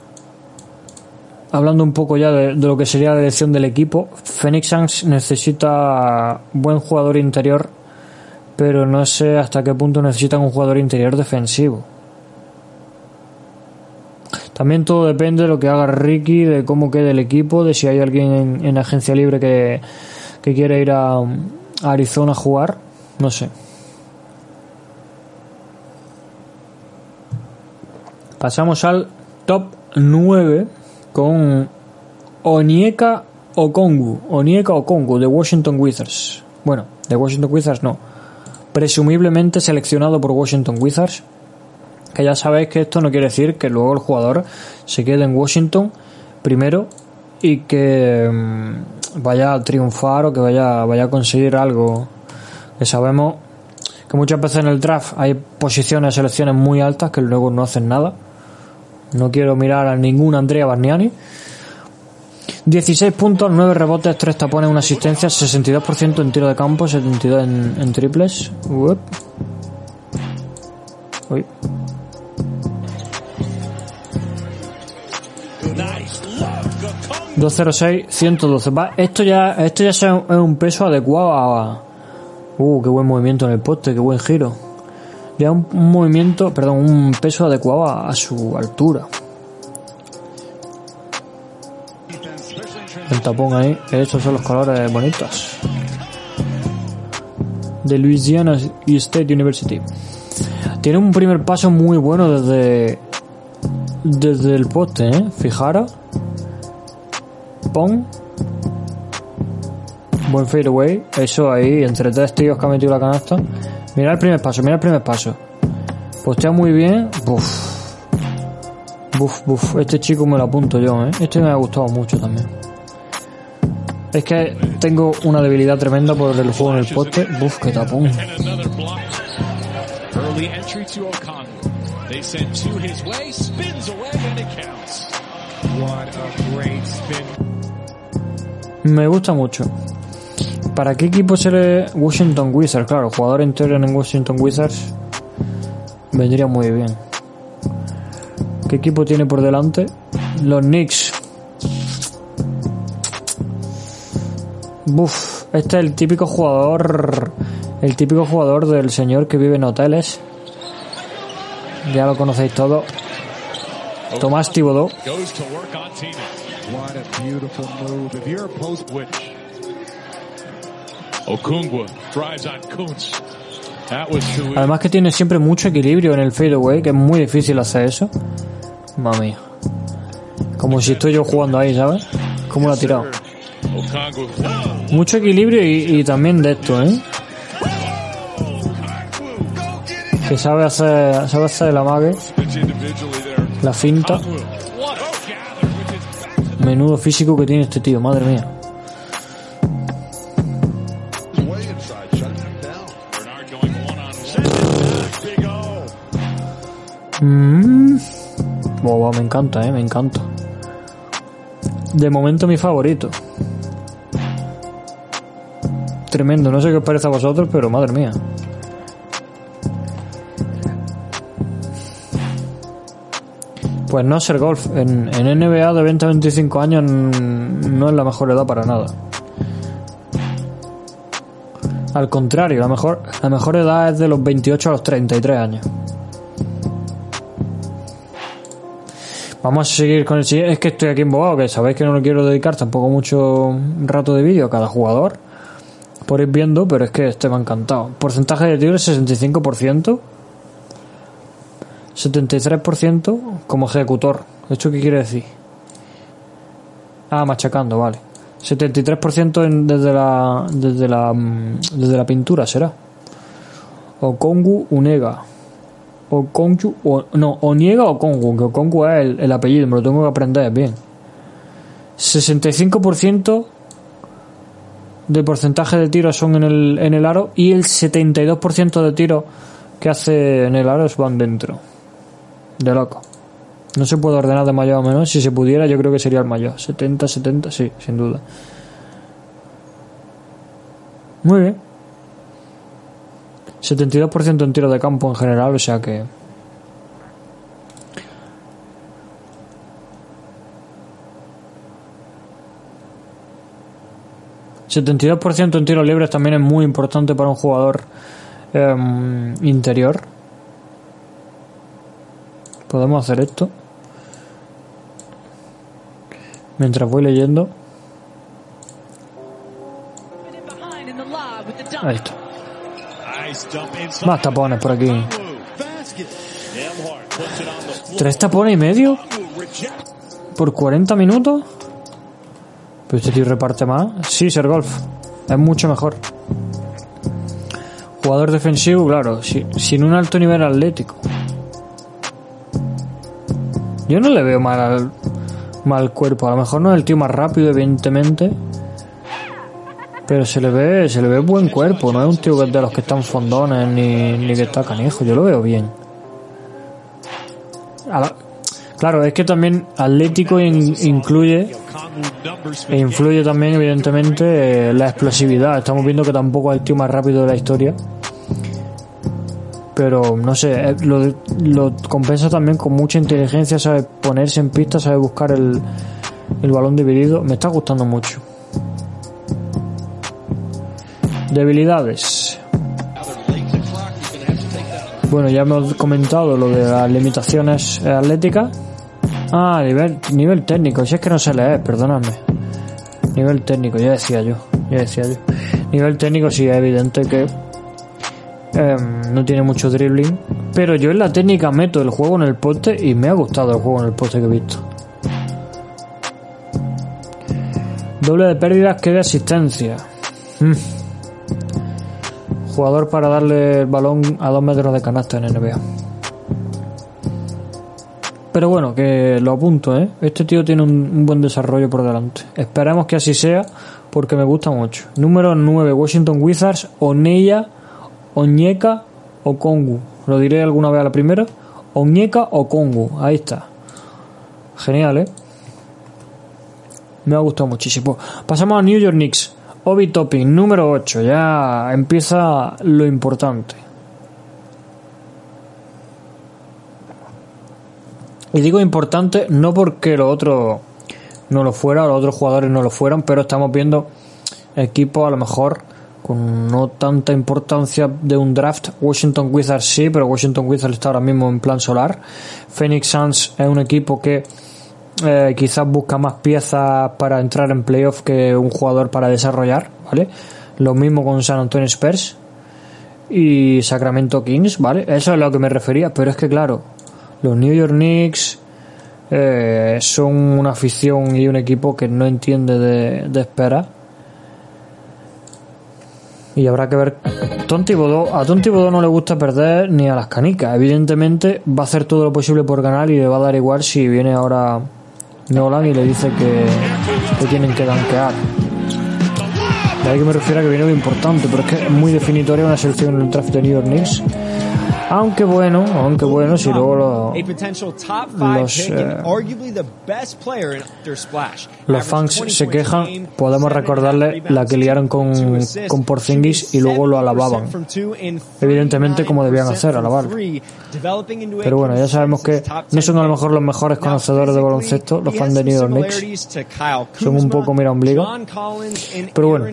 Hablando un poco ya de, de lo que sería la elección del equipo. Phoenix Suns necesita buen jugador interior, pero no sé hasta qué punto necesitan un jugador interior defensivo. También todo depende de lo que haga Ricky, de cómo quede el equipo, de si hay alguien en, en agencia libre que, que quiere ir a, a Arizona a jugar. No sé. Pasamos al top 9 con Onieka Okongu. Onieka Okongu de Washington Wizards. Bueno, de Washington Wizards no. Presumiblemente seleccionado por Washington Wizards. Que ya sabéis que esto no quiere decir que luego el jugador se quede en Washington primero y que mm, vaya a triunfar o que vaya, vaya a conseguir algo. Que sabemos que muchas veces en el draft hay posiciones, selecciones muy altas que luego no hacen nada. No quiero mirar a ningún Andrea Barniani. 16 puntos, 9 rebotes, 3 tapones, 1 asistencia, 62% en tiro de campo, 72 en, en triples. Uep. Uy. Nice look. 206, 112. Va, esto ya, esto ya es un peso adecuado a. Uh, qué buen movimiento en el poste, qué buen giro. Ya un, un movimiento, perdón, un peso adecuado a, a su altura. El tapón ahí, estos son los colores bonitos. De Louisiana State University. Tiene un primer paso muy bueno desde desde el poste, ¿eh? Fijaros. Pon. Buen fadeaway. Eso ahí, entre tres tíos que ha metido la canasta. Mira el primer paso, mira el primer paso. Postea muy bien. Buf. Buf, buf. Este chico me lo apunto yo, ¿eh? Este me ha gustado mucho también. Es que tengo una debilidad tremenda por el juego en el poste. Buf, qué tapón. And another block. Early entry to O'Connell. They send two his way, spins away, and it counts. What a great spin. Me gusta mucho. ¿Para qué equipo seré Washington Wizards? Claro, jugador interior en Washington Wizards vendría muy bien. ¿Qué equipo tiene por delante? Los Knicks. Buf, este es el típico jugador, el típico jugador del señor que vive en hoteles. Ya lo conocéis todos. Tomás easy. Además que tiene siempre mucho equilibrio en el fadeaway, que es muy difícil hacer eso. Mami. Como si estoy yo jugando ahí, ¿sabes? ¿Cómo lo ha tirado? Mucho equilibrio y, también de esto, ¿eh? Que sabe hacer, sabe hacer el amague, la finta. Menudo físico que tiene este tío, madre mía. Mm. Boba, me encanta, eh, me encanta. De momento mi favorito. Tremendo, no sé qué os parece a vosotros, pero madre mía. Pues no ser golf. En, en NBA de 20 a 25 años mm, no es la mejor edad para nada. Al contrario, la mejor, la mejor edad es de los 28 a los 33 años. Vamos a seguir con el siguiente. Es que estoy aquí embobado, que sabéis que no le quiero dedicar tampoco mucho rato de vídeo a cada jugador. Por ir viendo, pero es que este me ha encantado. Porcentaje de tiro 65%. 73% como ejecutor. ¿Esto qué quiere decir? Ah, machacando, vale. 73% en- desde la desde la mm, desde la pintura será. Okongu Unega. Okongu o, no, Oniega o Kongu, que Okongu es el, el apellido, me lo tengo que aprender bien. 65% de porcentaje de tiros son en el, en el aro y el 72% de tiros que hace en el aro van dentro. De loco. No se puede ordenar de mayor a menor. Si se pudiera, yo creo que sería el mayor. 70, 70, sí, sin duda. Muy bien. 72% en tiro de campo en general, o sea que. ...72% en tiros libres también es muy importante para un jugador em, interior. Podemos hacer esto. Mientras voy leyendo. Ahí está. Más tapones por aquí. ¿Tres tapones y medio? ¿Por 40 minutos? Pero este tío reparte más. Sí, ser golf. Es mucho mejor. Jugador defensivo, claro. si- sin un alto nivel atlético. Yo no le veo mal al mal cuerpo. A lo mejor no es el tío más rápido, evidentemente. Pero se le ve, se le ve buen cuerpo. No es un tío de los que están fondones ni, ni que está canijo. Yo lo veo bien. Claro, es que también atlético in- incluye e influye también, evidentemente, eh, la explosividad. Estamos viendo que tampoco es el tío más rápido de la historia. Pero no sé, eh, lo, compensa también con mucha inteligencia, sabe ponerse en pista, sabe buscar el, el balón dividido. Me está gustando mucho. Debilidades. Bueno, ya hemos comentado lo de las limitaciones atléticas. Ah, nivel, nivel técnico. Si es que no sé leer, perdonadme. Nivel técnico, ya decía yo. Ya decía yo. Nivel técnico sí es evidente que em, no tiene mucho dribbling. Pero yo en la técnica meto el juego en el poste y me ha gustado el juego en el poste que he visto. Doble de pérdidas que de asistencia. Mm. Jugador para darle el balón a dos metros de canasta en NBA. Pero bueno, que lo apunto, ¿eh? Este tío tiene un, buen desarrollo por delante. Esperemos que así sea, porque me gusta mucho. Número 9, Washington Wizards, Oneya, Oñeka o Kongu. Lo diré alguna vez a la primera. Oñeka o Kongu. Ahí está. Genial, ¿eh? Me ha gustado muchísimo. Pasamos a New York Knicks. Obi Topping, número 8. Ya empieza lo importante. Y digo importante no porque lo otro no lo fuera, los otros jugadores no lo fueran, pero estamos viendo equipos a lo mejor con no tanta importancia de un draft. Washington Wizards sí, pero Washington Wizards está ahora mismo en plan solar. Phoenix Suns es un equipo que eh, quizás busca más piezas para entrar en playoff que un jugador para desarrollar, ¿vale? Lo mismo con San Antonio Spurs y Sacramento Kings, ¿vale? Eso es a lo que me refería, pero es que claro, los New York Knicks eh, son una afición y un equipo que no entiende de, espera. Y habrá que ver. Thibodeau- a Tom Thibodeau no le gusta perder ni a las canicas. Evidentemente va a hacer todo lo posible por ganar y le va a dar igual si viene ahora Nolan y le dice que, que tienen que danquear. De ahí que me refiero a que viene lo importante, pero es que es muy definitoria una selección en el draft de New York Knicks. Aunque bueno, aunque bueno, si luego lo- los, eh, los fans 20 se quejan, podemos recordarle la que liaron con, con Porzingis y luego lo 70% alababan. Evidentemente, como debían 39% hacer, from alabarlo. three, developing into a Pero bueno, ya sabemos que no 10 son a lo mejor los mejores conocedores de baloncesto, los fans de New York Knicks. Son un poco mira ombligo. Pero bueno,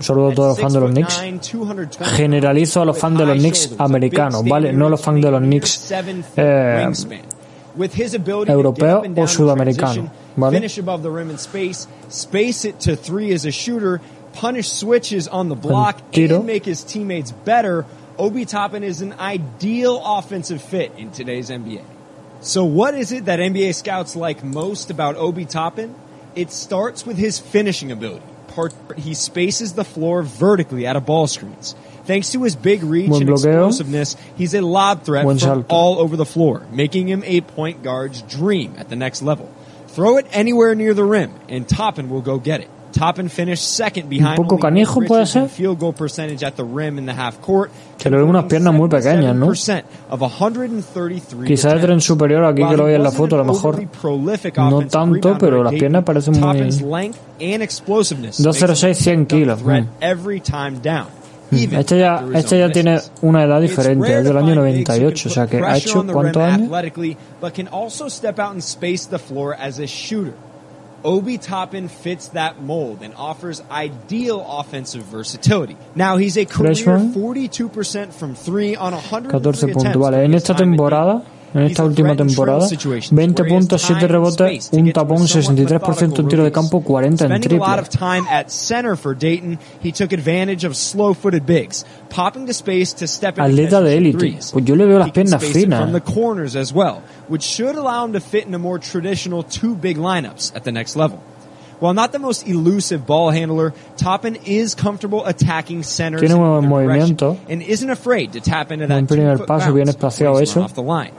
saludo a todos los fans de los 6'9", Knicks. 220 Generalizo a los fans de los Knicks americanos, ¿vale? No los fans de los standing Knicks seven foot eh, wingspan. With his ability to europeo get up and o down in sudamericano, transition, ¿vale? Finish above the rim in space, space it to three as a shooter, punish switches on the block, tiro. and make his teammates better. Obi Toppin is an ideal offensive fit in today's NBA. So what is it that NBA scouts like most about Obi Toppin? It starts with his finishing ability. Part, he spaces the floor vertically out of ball screens. Thanks to his big reach Buen and bloqueo. explosiveness, he's a lob threat Buen from salto. all over the floor, making him a point guard's dream at the next level. Throw it anywhere near the rim, and Toppin will go get it. Toppin finished second behind poco canijo puede ser. field goal percentage at the rim in the half court. Que le ven unas piernas muy pequeñas, ¿no? 77% Of 133 Quizás es tren superior aquí que lo veis en la foto, a lo mejor no tanto, pero las piernas parecen muy- Toppin's length and explosiveness makes 206, him 100 a kilos. Mm. Este ya, este ya tiene una edad diferente, es del año find bigs who 98, o sea que ha hecho ¿cuántos años? Obi Toppin fits that mold and offers ideal offensive versatility. Now he's a career Freshman. 42% from on 103 14 puntos, attempts vale. during En esta temporada. En esta última temporada, situations 20 where he has puntos, 7 time and rebotes, un tapón, somewhat 63% en tiro de campo, release. 40 en triple. Atleta de élite. Pues yo le veo las piernas finas. from the corners as well, which should allow him to fit in a more traditional two big lineups at the next level. While not the most elusive ball handler, Toppin is comfortable attacking centers Tiene direction movimiento. and isn't afraid to tap into that primer paso, bien espaciado eso. off the line.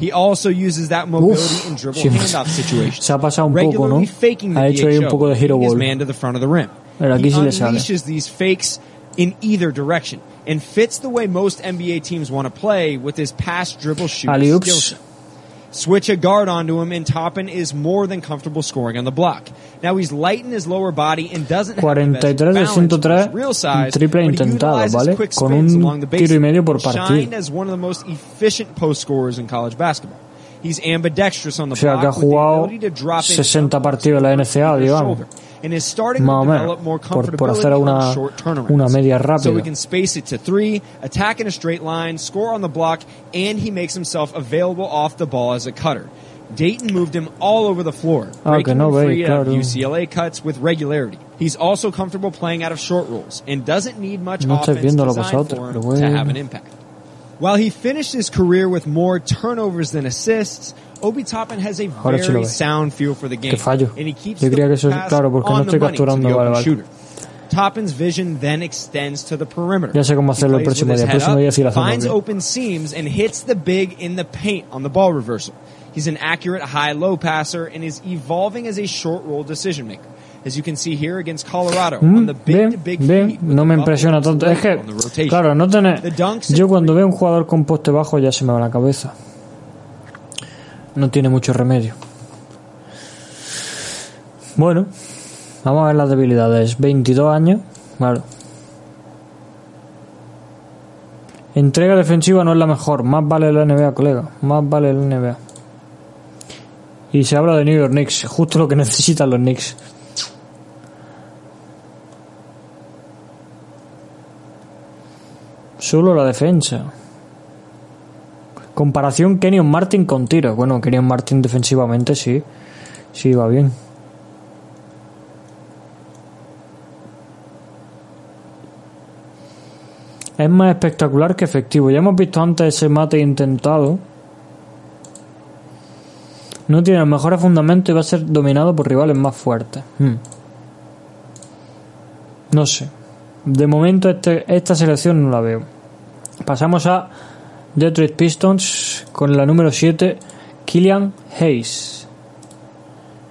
He also uses that mobility Uf, in dribble handoff situations. se ha pasado un poco, ¿no? regularly faking the Ha hecho ahí un poco de hero his ball. man to the front of the rim. Pero aquí he sí le sale. these fakes in either direction and fits the way most NBA teams want to play with his pass dribble shooting Alley-oops. Switch a guard onto him, and Toppin is more than comfortable scoring on the block. Now he's light in his lower body and doesn't have the best 43 de balance for 103, his real size, triple intentado, ¿vale? quick Con un along the tiro y medio por partido. as one of the most efficient post scorers in college basketball. He's ambidextrous on the O sea, que ha block with the jugado ability to drop in 60 partidos en la NCAA, digamos. Shoulder, and is starting Más o to menos, develop more por, por hacer comfortability una, on short turnarounds. una media So rápida. he can space it to three, attack in a straight line, score on the block, and he makes himself available off the ball as a cutter. Dayton moved him all over the floor, Ah, que breaking no him veis, free out of claro. UCLA cuts with regularity. He's also comfortable playing out of short rolls and doesn't need much No estáis offense viendo lo designed vosotros, for him pero to bueno. have an impact. While he finished his career with more turnovers than assists, Obi Toppin has a Ahora sí lo very sound feel for the game. And he keeps Yo the que eso claro, porque no estoy money to capturando, vale, vale. shooter. Toppin's vision then extends to the perimeter. Ya sé cómo hacerlo el plays próximo with his día. El head próximo up, día sí lo hacemos finds open seams and hits the big in the paint on the ball reversal. He's an accurate high-low passer and is evolving as a short roll decision maker. As you can see here against Colorado on Mm, with no me impresiona tanto. Es que, claro, no tener. Yo cuando veo un jugador con poste bajo ya se me va la cabeza. No tiene mucho remedio. Bueno, vamos a ver las debilidades. 22 años, claro. Entrega defensiva no es la mejor. Más vale la NBA, colega. Más vale la NBA. Y se habla de New York Knicks. Justo lo que necesitan los Knicks. Solo la defensa. Comparación Kenyon Martin con tiros. Bueno, Kenyon Martin defensivamente sí. Sí, va bien. Es más espectacular que efectivo. Ya hemos visto antes ese mate intentado. No tiene los mejores fundamentos y va a ser dominado por rivales más fuertes. Hmm. No sé. De momento este, esta selección no la veo. Pasamos a Detroit Pistons con la número 7, Killian Hayes.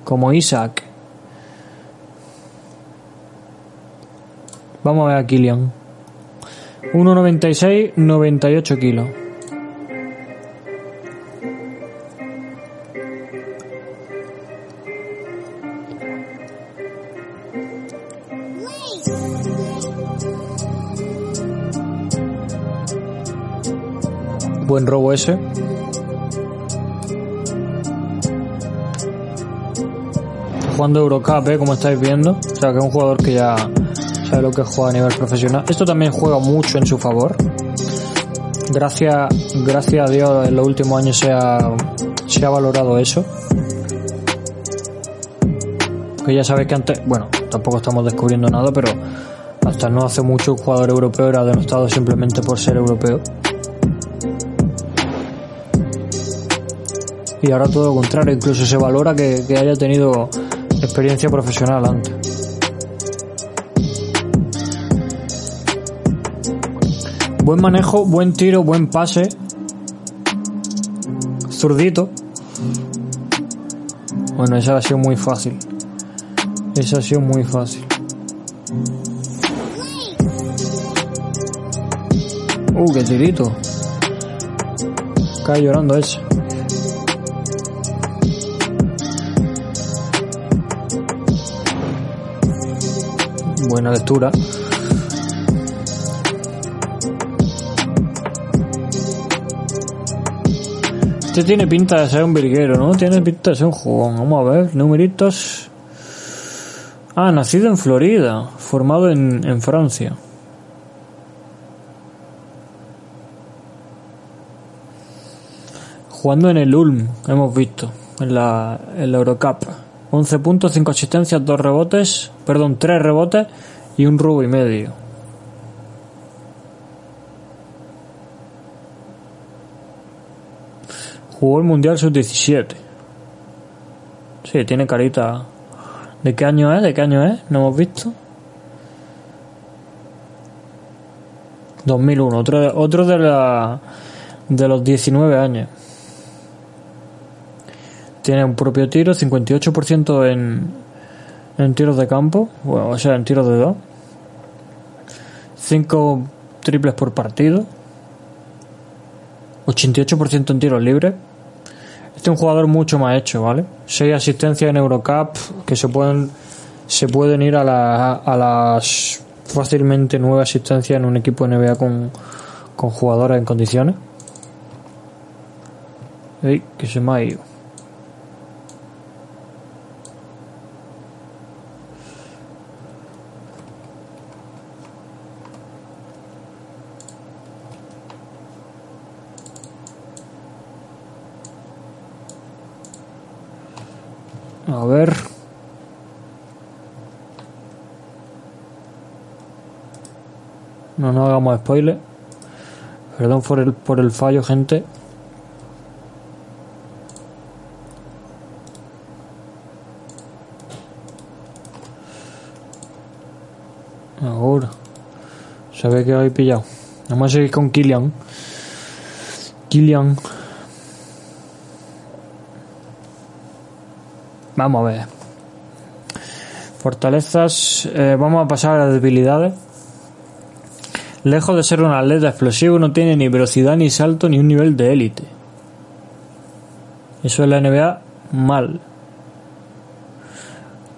Como Isaac. Vamos a ver a Killian. 1,96, 98 kilos. Buen robo ese. Jugando Eurocup, ¿eh? como estáis viendo. O sea, que es un jugador que ya sabe lo que juega a nivel profesional. Esto también juega mucho en su favor. Gracias, gracias a Dios en los últimos años se ha, se ha valorado eso. Que ya sabéis que antes, bueno, tampoco estamos descubriendo nada, pero hasta no hace mucho un jugador europeo era denostado simplemente por ser europeo. Y ahora todo lo contrario, incluso se valora que, que haya tenido experiencia profesional antes. Buen manejo, buen tiro, buen pase. Zurdito. Bueno, esa ha sido muy fácil. Esa ha sido muy fácil. Uh, qué tirito. Cae llorando ese. Buena lectura. Este tiene pinta de ser un virguero, ¿no? Tiene pinta de ser un jugón. Vamos a ver, numeritos. Ah, nacido en Florida, formado en, Francia. Jugando en el Ulm, hemos visto, en la, en la Eurocup. 11 puntos, 5 asistencias, 2 rebotes, perdón, 3 rebotes y un robo y medio. Jugó el Mundial Sub-17. Sí, tiene carita. ¿De qué año es? ¿De qué año es? ¿No hemos visto? 2001, otro, otro de, la, de los 19 años. Tiene un propio tiro, 58% en, en tiros de campo, bueno, o sea, en tiros de dos. 5 triples por partido. 88% en tiros libres. Este es un jugador mucho más hecho, ¿vale? 6 asistencias en Eurocup que se pueden se pueden ir a, la, a las fácilmente 9 asistencias en un equipo NBA con, con jugadores en condiciones. Ey, que se me ha ido. A ver. No nos hagamos spoiler. Perdón por el, por el fallo, gente. Ahora. Se ve que habéis pillado. Vamos a seguir con Killian. Killian. Vamos a ver. Fortalezas. eh, vamos a pasar a las debilidades. Lejos de ser un atleta explosivo, no tiene ni velocidad, ni salto, ni un nivel de élite. Eso es la NBA mal.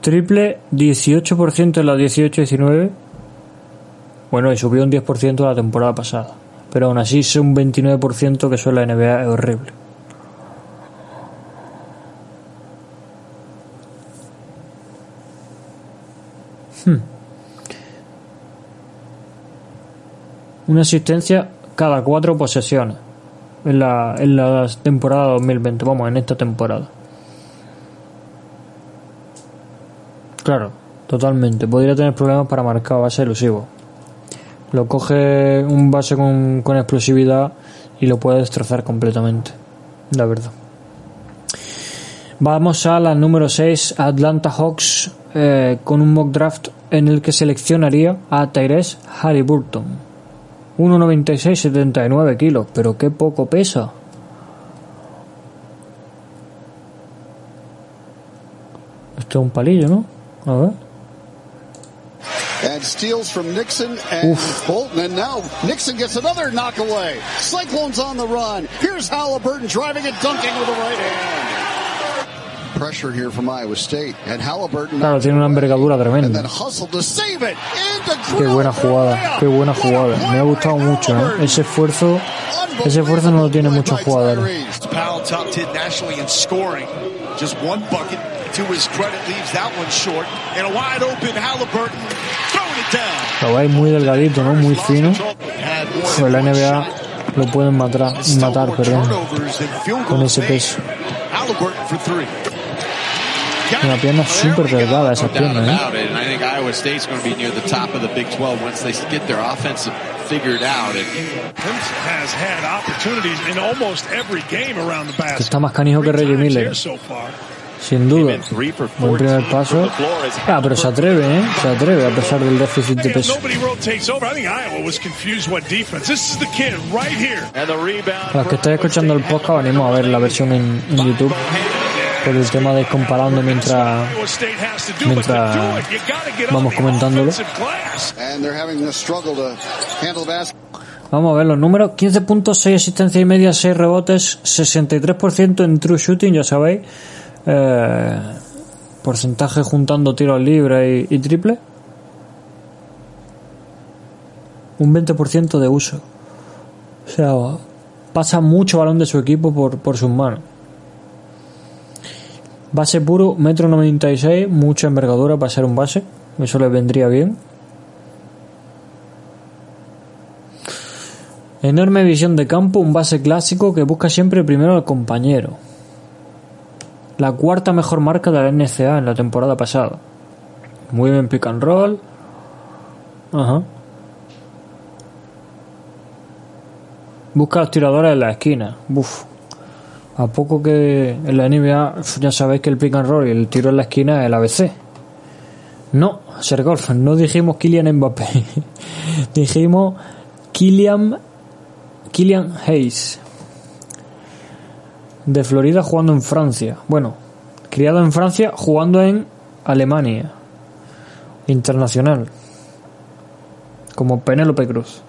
Triple 18% en la 18-19. Bueno, y subió un 10% la temporada pasada. Pero aún así es un 29% que eso la NBA es horrible. Hmm. Una asistencia cada cuatro posesiones en la, en la temporada 2020, vamos, en esta temporada. Claro, totalmente. Podría tener problemas para marcar base elusivo. Lo coge un base con, con explosividad y lo puede destrozar completamente. La verdad. Vamos a la número 6, Atlanta Hawks, eh, con un mock draft en el que seleccionaría a Tyrese Halliburton. 1,96, 79 kilos, pero qué poco pesa. Esto es un palillo, ¿no? A ver. And steals from Nixon and Bolton. And now Nixon gets another knockaway. Cyclones on the run. Here's Halliburton driving and dunking with the right hand. pressure here from Iowa State. And Halliburton Claro, tiene una envergadura and tremenda. then hustled to save it. And Qué buena jugada, qué buena jugada. Me ha gustado mucho, ¿eh? Ese esfuerzo, ese esfuerzo no lo tienen muchos jugadores. Powell top 10 nationally in scoring. Just one bucket. To his credit, leaves that one short. And a wide open Halliburton throwing it down. Lo veis muy delgadito, ¿no? Muy fino. Than la NBA lo pueden matar, matar, perdón, con ese peso. Halliburton for three. Una pierna súper delgada esa pierna, ¿eh? I think Iowa State's going to be near the top of the Big 12 once they get their offensive figured out. And Clemson has had opportunities in almost every game around the Que basket. está más canijo que Reggie Miller, sin duda. Buen primer paso. Ah, pero se atreve, ¿eh? Se atreve a pesar del déficit de peso. rebound. Los que estáis escuchando el podcast, venimos a ver la versión en, en YouTube por el tema de comparando mientras, vamos comentándolo. Vamos a ver los números. 15 puntos, 6 asistencias y media, 6 rebotes, 63% en true shooting, ya sabéis. Eh, porcentaje juntando tiros libres y, y triple. Un 20% de uso. O sea, pasa mucho balón de su equipo por, por sus manos. Base puro, metro 96, mucha envergadura para ser un base. Eso le vendría bien. Enorme visión de campo, un base clásico que busca siempre primero al compañero. La cuarta mejor marca de la NCA en la temporada pasada. Muy bien pick and roll. Ajá. Busca a los tiradores en la esquina. Buf. A poco que en la NBA ya sabéis que el pick and roll y el tiro en la esquina es el ABC. No, ser golf. No dijimos Kylian Mbappé. dijimos Kylian Killian Hayes de Florida jugando en Francia. Bueno, criado en Francia jugando en Alemania. Internacional. Como Penélope Cruz.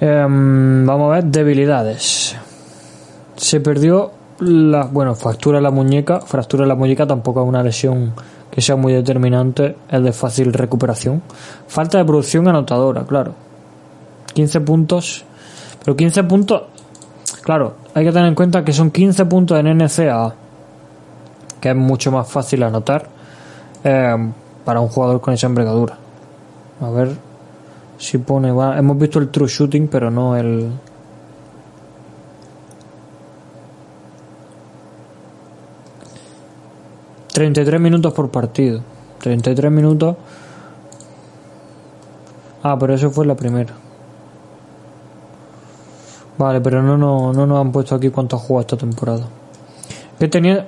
Em, vamos a ver debilidades. Se perdió la bueno, fractura en la muñeca, fractura en la muñeca tampoco es una lesión que sea muy determinante, es de fácil recuperación. Falta de producción anotadora, claro. 15 puntos pero 15 puntos, claro, hay que tener en cuenta que son 15 puntos en NCAA, que es mucho más fácil anotar eh, para un jugador con esa envergadura. A ver si pone. hemos visto el true shooting, pero no el. ...33 minutos por partido... ...33 minutos... ...ah, pero eso fue la primera... Vale, pero no, no, no nos han puesto aquí cuánto ha jugado esta temporada. Que tenía,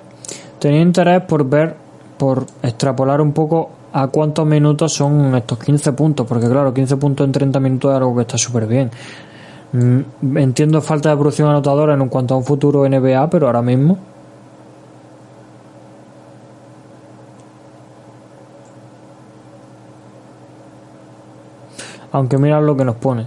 tenía interés por ver, por extrapolar un poco a cuántos minutos son estos 15 puntos, porque claro, 15 puntos en 30 minutos es algo que está súper bien. Mm, Entiendo falta de producción anotadora en cuanto a un futuro NBA, pero ahora mismo. Aunque mira lo que nos pone.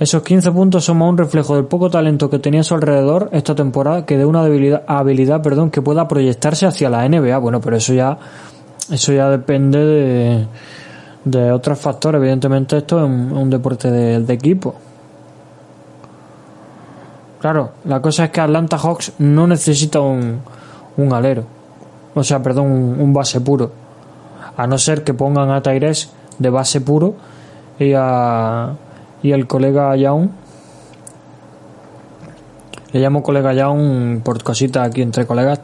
Esos 15 puntos son un reflejo del poco talento que tenía a su alrededor esta temporada que de una debilidad, habilidad perdón, que pueda proyectarse hacia la NBA. Bueno, pero eso ya, eso ya depende de, de otros factores. Evidentemente esto es un, deporte de, equipo. Claro, la cosa es que Atlanta Hawks no necesita un, un alero. O sea, perdón, un, base puro. A no ser que pongan a Tyrese de base puro y a y el colega Young le llamo colega Young por cositas aquí entre colegas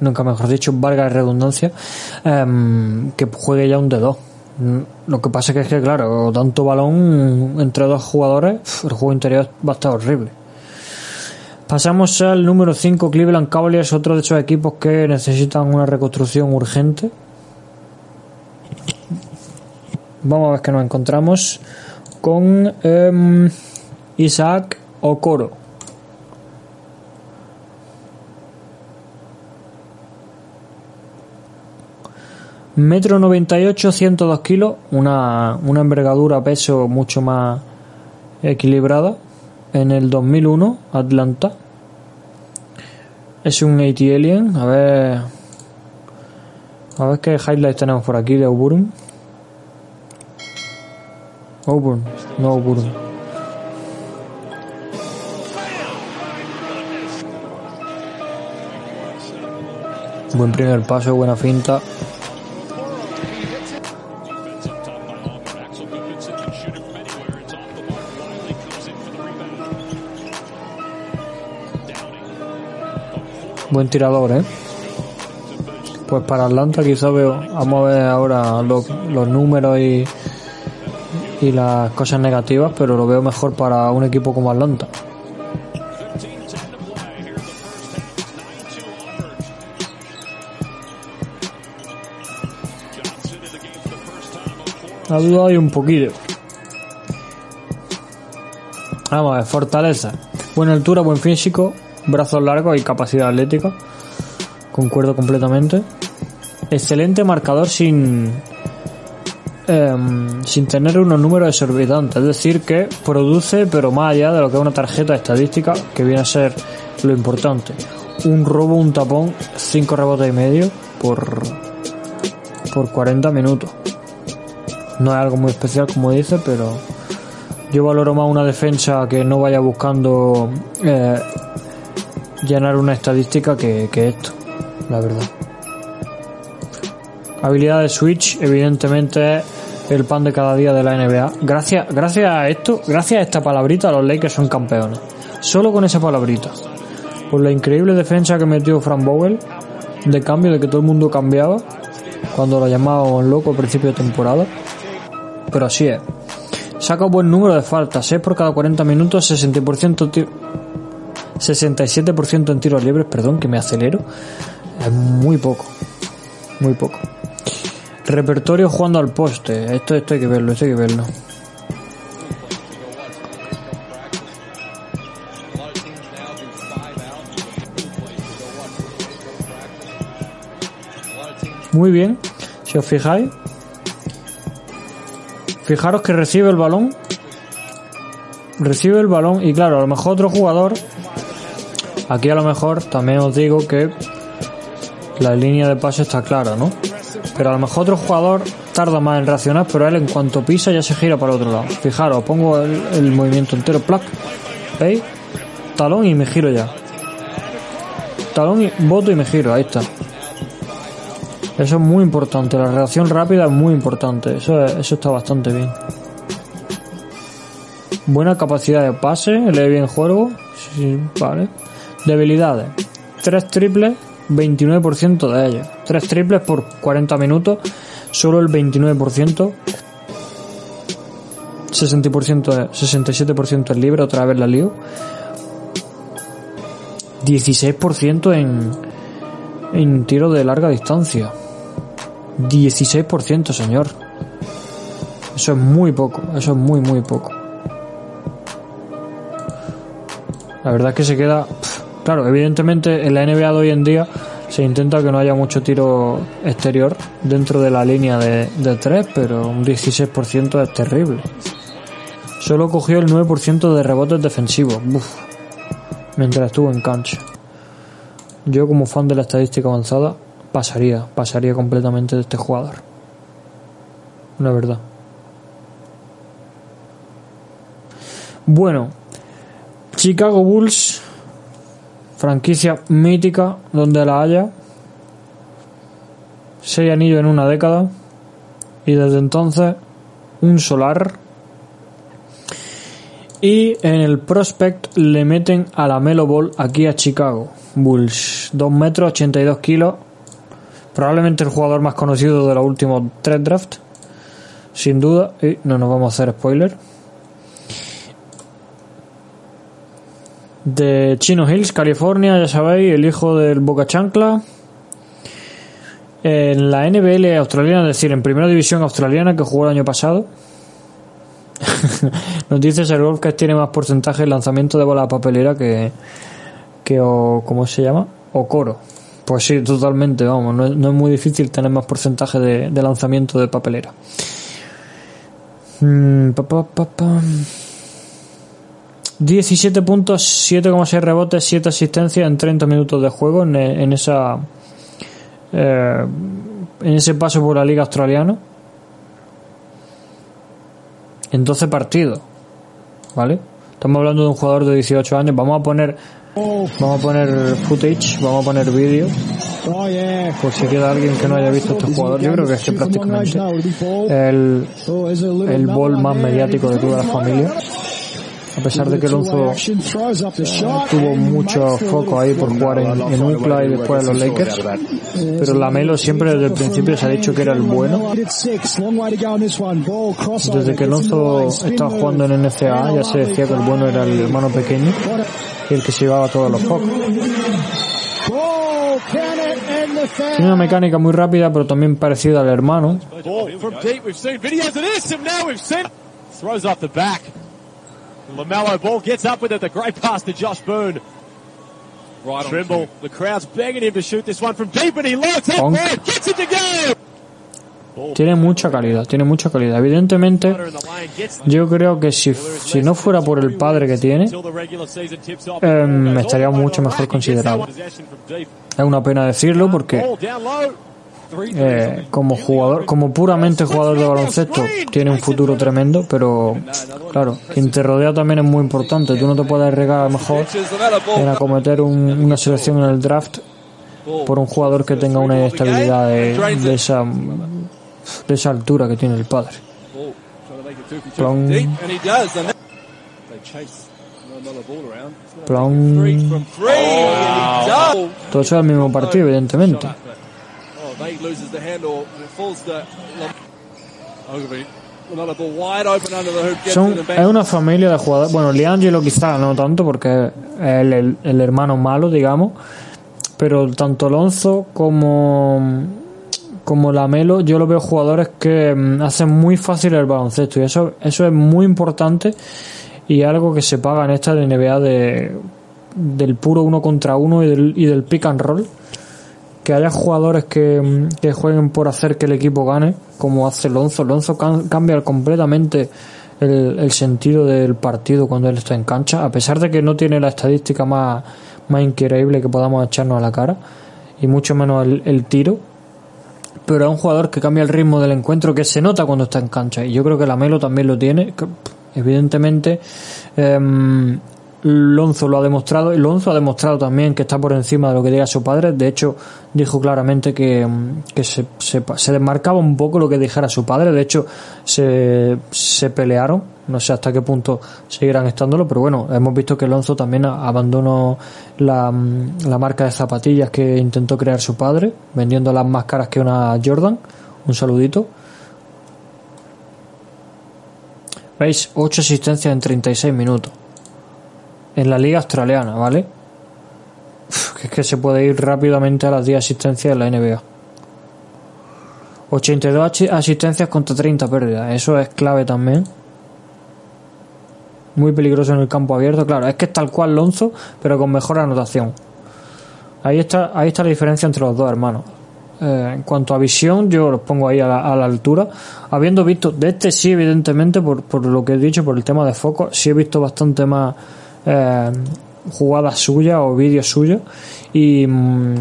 nunca mejor dicho valga la redundancia em, que juegue ya un de dos. Lo que pasa que es que claro tanto balón entre dos jugadores el juego interior va a estar horrible. Pasamos al número 5 Cleveland Cavaliers otro de esos equipos que necesitan una reconstrucción urgente vamos a ver qué nos encontramos con em, Isaac Okoro. Metro 98, 102 kilos, una, una envergadura peso mucho más equilibrada. En el 2001, Atlanta. es un AT Alien. A ver. A ver qué highlights tenemos por aquí de Auburn. Auburn, no Auburn. Buen primer paso, buena finta. Buen tirador, ¿eh? Pues para Atlanta quizá veo, vamos a ver ahora los, los números y, y las cosas negativas, pero lo veo mejor para un equipo como Atlanta. La duda hay un poquillo. Vamos a ver, fortaleza. Buena altura, buen físico, brazos largos y capacidad atlética. Concuerdo completamente. Excelente marcador sin em, sin tener unos números exorbitantes. Es decir, que produce, pero más allá de lo que es una tarjeta estadística, que viene a ser lo importante. Un robo, un tapón, 5 rebotes y medio por, por 40 minutos. No es algo muy especial, como dice, pero yo valoro más una defensa que no vaya buscando eh, llenar una estadística que esto, la verdad. Habilidad de Switch, evidentemente el pan de cada día de la NBA. Gracias, gracias a esto, gracias a esta palabrita, los Lakers son campeones. Solo con esa palabrita. Por la increíble defensa que metió Frank Vogel, de cambio de que todo el mundo cambiaba, cuando lo llamábamos loco al principio de temporada. Pero así es. Saca un buen número de faltas, 6 por cada 40 minutos, 60% tiro, 67% en tiros libres, perdón, que me acelero. Es muy poco. Muy poco. Repertorio jugando al poste. Esto, esto hay que verlo, esto hay que verlo. Muy bien. Si os fijáis. Fijaros que recibe el balón. Recibe el balón y claro, a lo mejor otro jugador. Aquí a lo mejor también os digo que la línea de pase está clara, ¿no? Pero a lo mejor otro jugador tarda más en reaccionar, pero él en cuanto pisa ya se gira para el otro lado. Fijaros, pongo el, movimiento entero, plac, ¿veis? Talón y me giro ya. Talón y voto y me giro, ahí está. Eso es muy importante, la reacción rápida es muy importante, eso, es- eso está bastante bien. Buena capacidad de pase, lee bien juego, vale. Debilidades, 3 triples, 29% de ellos. 3 triples por 40 minutos, solo el 29%. 60% es- 67% es libre, otra vez la lío. 16% en, en tiro de larga distancia. 16%, señor. Eso es muy poco, eso es muy, muy poco. La verdad es que se queda... Claro, evidentemente en la NBA de hoy en día se intenta que no haya mucho tiro exterior dentro de la línea de, de 3, pero un 16% es terrible. Solo cogió el 9% de rebotes defensivos. Uf, mientras estuvo en cancha. Yo como fan de la estadística avanzada pasaría, pasaría completamente de este jugador. La verdad. Bueno, Chicago Bulls, franquicia mítica donde la haya. Seis anillos en una década. Y desde entonces, un solar. Y en el prospect le meten a la Melo Ball aquí a Chicago Bulls. 2 metros, 82 kilos. Probablemente el jugador más conocido de los últimos tres drafts. Sin duda. Y no nos vamos a hacer spoiler. De Chino Hills, California, ya sabéis, el hijo del Boca Chancla. En la NBL australiana, es decir, en primera división australiana que jugó el año pasado. Nos dice Sergov que tiene más porcentaje de lanzamiento de bola a papelera que, que o, ¿cómo se llama? O coro. Pues sí, totalmente, vamos, no es, no es muy difícil tener más porcentaje de, de lanzamiento de papelera. Mm, pa, pa. 17 puntos, 7,6 rebotes, 7 asistencias en 30 minutos de juego en, en esa eh, en ese paso por la liga australiana. En 12 partidos. ¿Vale? Estamos hablando de un jugador de 18 años. Vamos a poner vamos a poner footage, vamos a poner vídeo. Por si queda alguien que no haya visto este jugador, yo creo que este prácticamente el, el bol más mediático de toda la familia a pesar de que Alonso tuvo mucho foco ahí por jugar en, en UCLA y después en los Lakers, pero Lamelo siempre desde el principio se ha dicho que era el bueno. Desde que Alonso estaba jugando en NCAA ya se decía que el bueno era el hermano pequeño y el que se llevaba todos los focos. Tiene una mecánica muy rápida, pero también parecida al hermano. Throws off the back. LaMelo ball gets up with it. The great pass to Josh Boone. Right Trimble. The crowd's begging him to shoot this one from deep and he lights up Bonk. there. Gets it to go. Tiene mucha calidad, tiene mucha calidad. Evidentemente, yo creo que si, si no fuera por el padre que tiene, em, estaría mucho mejor considerado. Es una pena decirlo porque eh, como jugador, como puramente jugador de baloncesto, tiene un futuro tremendo, pero claro, quien te rodea también es muy importante. Tú no te puedes regar a lo mejor en acometer un- una selección en el draft por un jugador que tenga una estabilidad de, de esa de esa altura que tiene el padre. Plum, plum. Todo eso es el mismo partido, evidentemente. Loses the handle, and it falls to Ogilvy. Son, es una familia de jugadores. Bueno, Liangelo quizá no tanto porque es el, el- el hermano malo, digamos. Pero tanto Alonso como, como Lamelo, yo lo veo jugadores que mm, hacen muy fácil el baloncesto. Y eso, eso es muy importante y algo que se paga en esta NBA de, del puro uno contra uno y del, y del pick and roll. Que haya jugadores que, mm, que jueguen por hacer que el equipo gane, como hace Lonzo. Lonzo cambia completamente el, el sentido del partido cuando él está en cancha, a pesar de que no tiene la estadística más, más increíble que podamos echarnos a la cara, y mucho menos el, el tiro. Pero es un jugador que cambia el ritmo del encuentro, que se nota cuando está en cancha, y yo creo que la Melo también lo tiene. evidentemente, em, Lonzo lo ha demostrado y Lonzo ha demostrado también que está por encima de lo que diga su padre. De hecho, dijo claramente que, se, se, se desmarcaba un poco lo que dijera su padre. De hecho, se, se pelearon. No sé hasta qué punto seguirán estándolo, pero bueno, hemos visto que Lonzo también abandonó la, la marca de zapatillas que intentó crear su padre, vendiendo las más caras que una Jordan. Un saludito. ¿Veis? 8 asistencias en 36 minutos en la liga australiana, ¿vale? Que es que se puede ir rápidamente a las 10 asistencias en la NBA. 82 asi- asistencias contra 30 pérdidas, eso es clave también. Muy peligroso en el campo abierto, claro, es que es tal cual Lonzo, pero con mejor anotación. Ahí está, ahí está la diferencia entre los dos hermanos. Eh, en cuanto a visión, yo los pongo ahí a la, a la altura. Habiendo visto, de este sí, evidentemente, por, por lo que he dicho, por el tema de foco, sí he visto bastante más eh, jugadas suyas o vídeos suyos. Y mm,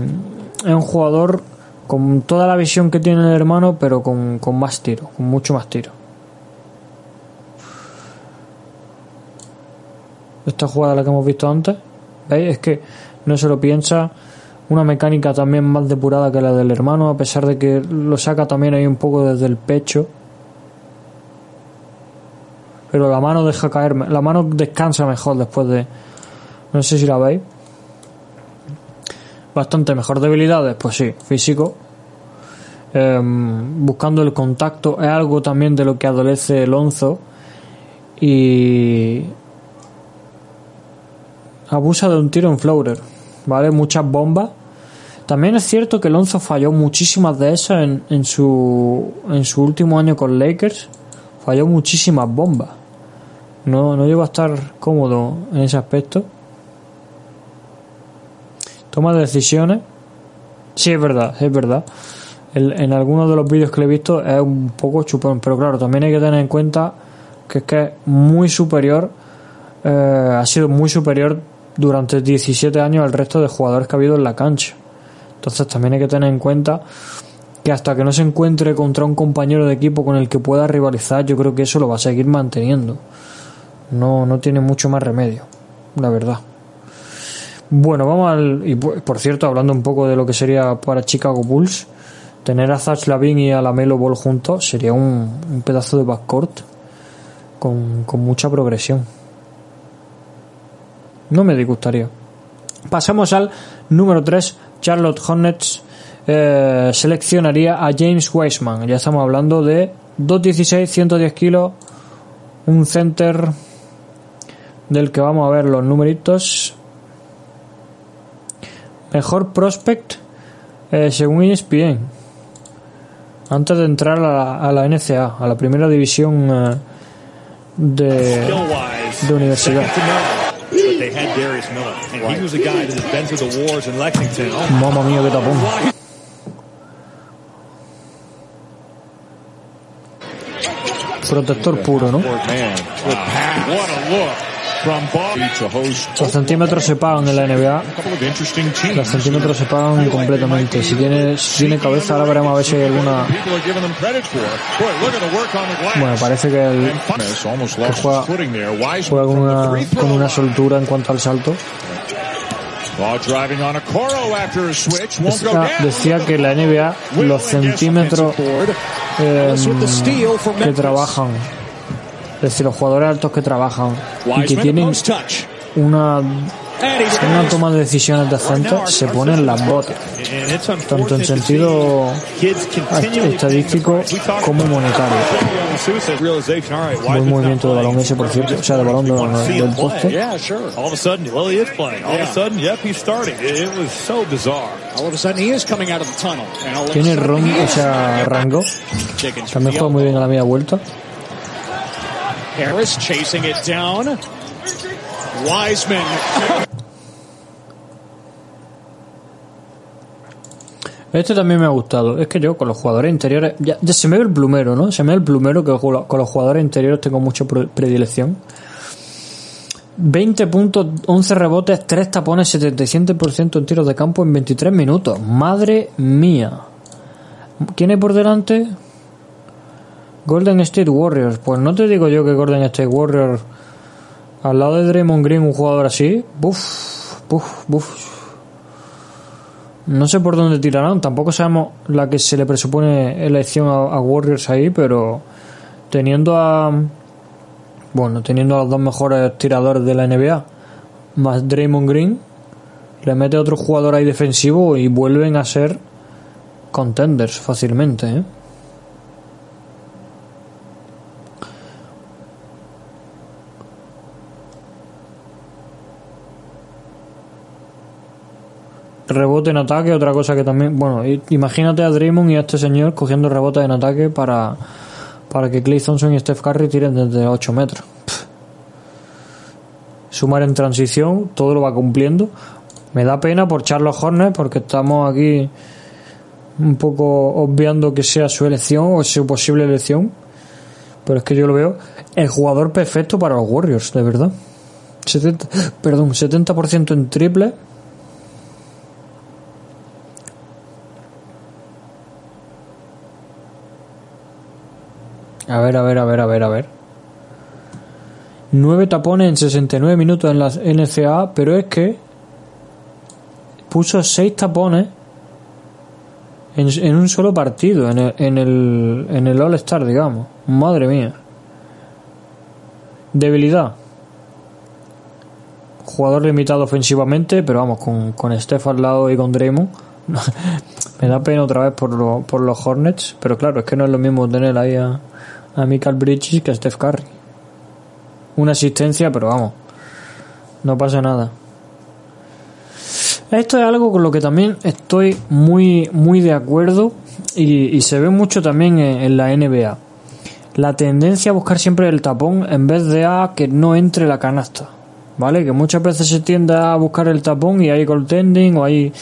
es un jugador con toda la visión que tiene el hermano, pero con, con más tiro, con mucho más tiro. Esta jugada la que hemos visto antes, ¿veis? Es que no se lo piensa. Una mecánica también más depurada que la del hermano, a pesar de que lo saca también ahí un poco desde el pecho. Pero la mano deja caer, la mano descansa mejor después de. No sé si la veis. Bastante mejor. Debilidades, pues sí, físico. Em, buscando el contacto es algo también de lo que adolece Lonzo. Y. Abusa de un tiro en floater. ¿Vale? Muchas bombas. También es cierto que Lonzo falló muchísimas de esas en, en su en su último año con Lakers. Falló muchísimas bombas. No, no llegó a estar cómodo en ese aspecto. Toma de decisiones. Sí, es verdad, es verdad. El- en algunos de los vídeos que le he visto es un poco chupón, pero claro, también hay que tener en cuenta que es que es muy superior eh, ha sido muy superior durante 17 años al resto de jugadores que ha habido en la cancha. Entonces también hay que tener en cuenta que hasta que no se encuentre contra un compañero de equipo con el que pueda rivalizar, yo creo que eso lo va a seguir manteniendo. No, no tiene mucho más remedio, la verdad. Bueno, vamos al. Y por cierto, hablando un poco de lo que sería para Chicago Bulls, tener a Zach Lavin y a la Melo Ball juntos sería un, un pedazo de backcourt con, con mucha progresión. No me disgustaría. Pasamos al número 3, Charlotte Hornets eh, seleccionaría a James Wiseman. Ya estamos hablando de 2'16, 110 kilos, un center del que vamos a ver los numeritos. Mejor prospect eh, según ESPN. Antes de entrar a la, a la NCA, a la primera división eh, de, de universidad. Mamma mía, qué tapón. Protector puro, ¿no? What Los centímetros se pagan en la NBA. Los centímetros se pagan completamente. Si tiene, si tiene cabeza, ahora veremos a ver si hay alguna. Bueno, parece que, el, que juega, juega con, una, con una soltura en cuanto al salto. Decía, que la NBA, los centímetros eh, que trabajan, es decir, los jugadores altos que trabajan y que tienen una, una toma de decisiones decentes, se ponen las botas, tanto en sentido estadístico como monetario. Buen movimiento de balón ese, por cierto, o sea, de balón de- del poste. Tiene ron, o sea, rango. También juega muy bien a la media vuelta. Harris chasing it down. Wiseman. Este también me ha gustado. Es que yo con los jugadores interiores. Ya, se me ve el plumero, ¿no? Se me ve el plumero que con los- jugadores interiores tengo mucha pre- predilección. 20 puntos, 11 rebotes, 3 tapones, 77% en tiros de campo en 23 minutos. Madre mía. ¿Quién hay por delante? Golden State Warriors. Pues no te digo yo que Golden State Warriors al lado de Draymond Green, un jugador así. Buf, buf, buf. No sé por dónde tirarán, tampoco sabemos la que se le presupone elección a, a Warriors ahí, pero teniendo a bueno, teniendo a los dos mejores tiradores de la NBA, más Draymond Green, le mete otro jugador ahí defensivo y vuelven a ser contenders fácilmente, ¿eh? Rebote en ataque, otra cosa que también, bueno, imagínate a Draymond y a este señor cogiendo rebotes en ataque para, para que Clay Thompson y Steph Curry tiren desde 8 metros. Sumar en transición, todo lo va cumpliendo. Me da pena por Charles Hornets porque estamos aquí un poco obviando que sea su elección o su posible elección. Pero es que yo lo veo el jugador perfecto para los Warriors, de verdad. 70, perdón, 70% en triple. A ver, a ver, a ver, a ver, a ver. 9 tapones en 69 minutos en la NCAA, pero es que puso 6 tapones en, un solo partido, en el, en el, en el All-Star, digamos. Madre mía. Debilidad. Jugador limitado ofensivamente, pero vamos, con, con Steph al lado y con Draymond. Me da pena otra vez por, lo- por los Hornets, pero claro, es que no es lo mismo tener ahí a, a Michael Bridges que a Steph Curry. Una asistencia, pero vamos, no pasa nada. Esto es algo con lo que también estoy muy, muy de acuerdo y, se ve mucho también en, la NBA. La tendencia a buscar siempre el tapón en vez de a que no entre la canasta. ¿Vale? Que muchas veces se tiende a buscar el tapón y hay goaltending o hay,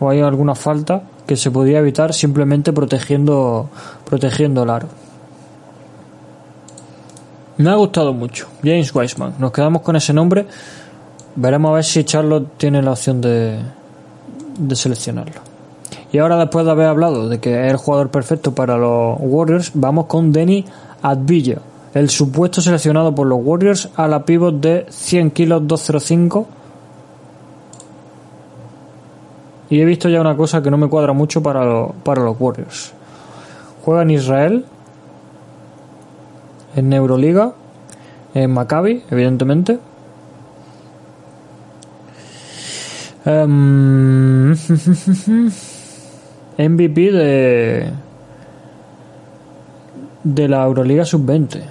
o hay alguna falta que se podría evitar simplemente protegiendo, protegiendo el aro. Me ha gustado mucho. James Wiseman. Nos quedamos con ese nombre. Veremos a ver si Charlotte tiene la opción de, de seleccionarlo. Y ahora, después de haber hablado de que es el jugador perfecto para los Warriors, vamos con Denny Advilla, el supuesto seleccionado por los Warriors a la pivot de 100 kilos 205. Y he visto ya una cosa que no me cuadra mucho para, lo- para los Warriors. Juega en Israel, en Euroliga, en Maccabi, evidentemente. Em, MVP de de la Euroliga sub-20.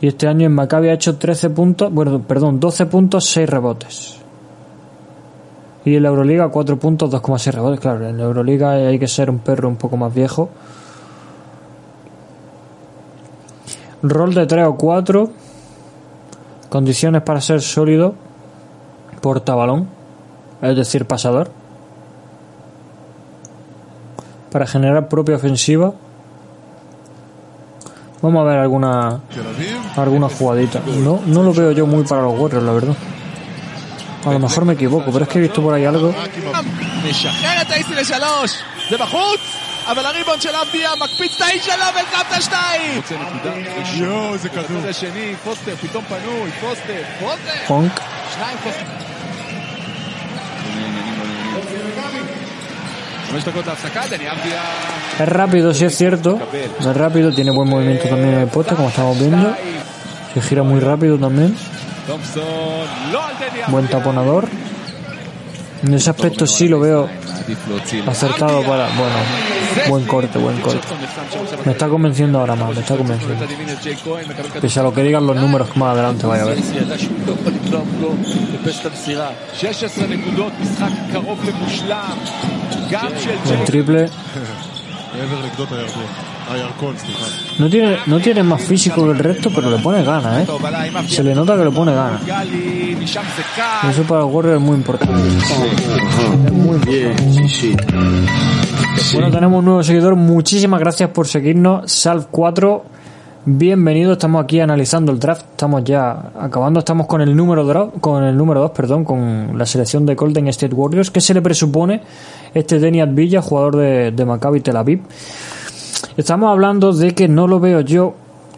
Y este año en Maccabi ha hecho 13 puntos, bueno, perdón, 12 puntos, 6 rebotes. Y en la Euroliga 4 puntos, 2,6 rebotes. Claro, en la Euroliga hay que ser un perro un poco más viejo. Rol de 3 o 4. Condiciones para ser sólido. Portabalón. Es decir, pasador. Para generar propia ofensiva. Vamos a ver alguna alguna jugadita. No, no lo veo yo muy para los Warriors, la verdad. A lo mejor me equivoco, pero es que he visto por ahí algo. משחרר את האיסי לשלוש, זה בחוץ, אבל הריבון של אבדיה מקפיץ את האיש עליו וקם את השתיים. רוצה נקודה. יואו, זה כדור. בצד השני, פוסטר, פתאום פנוי, פוסטר, פוסטר. Punk. שניים פוסטר. חמש דקות להפסקה, דני אבדיה... Es rápido, sí es cierto. Es rápido, tiene buen movimiento también en el poste, como estamos viendo. Se gira muy rápido también. תומפסון, לא על דני אבדיה. Buen taponador. En ese aspecto sí lo veo acertado para. Bueno, Buen corte, buen corte. Me está convenciendo ahora más, me está convenciendo. Pese a lo que digan los números más adelante, vaya a ver. Triple. No tiene, no tiene más físico que el resto, pero le pone ganas, ¿eh? Se le nota que le pone ganas. Eso para el Warrior es muy importante. Muy importante. Bueno, tenemos un nuevo seguidor. Muchísimas gracias por seguirnos. Salv 4. Bienvenido, estamos aquí analizando el draft, estamos ya acabando, estamos con el número draft, con el número 2, perdón, con la selección de Golden State Warriors, que se le presupone este Deniat Villa, jugador de, de Maccabi Tel Aviv. Estamos hablando de que no lo veo yo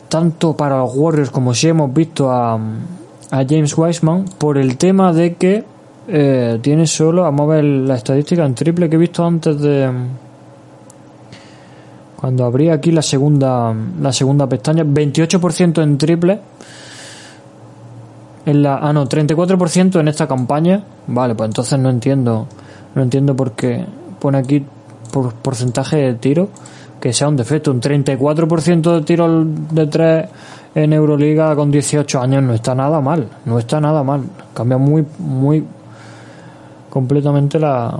tanto para los Warriors como si hemos visto a, a James Wiseman por el tema de que eh, tiene solo, vamos a ver la estadística en triple que he visto antes de cuando abrí aquí la segunda la segunda pestaña 28% en triple. En la ah no 34% en esta campaña. Vale pues entonces no entiendo no entiendo por qué pone aquí por porcentaje de tiro que sea un defecto un 34% de tiro de 3 en Euroliga con 18 años no está nada mal no está nada mal cambia muy muy completamente la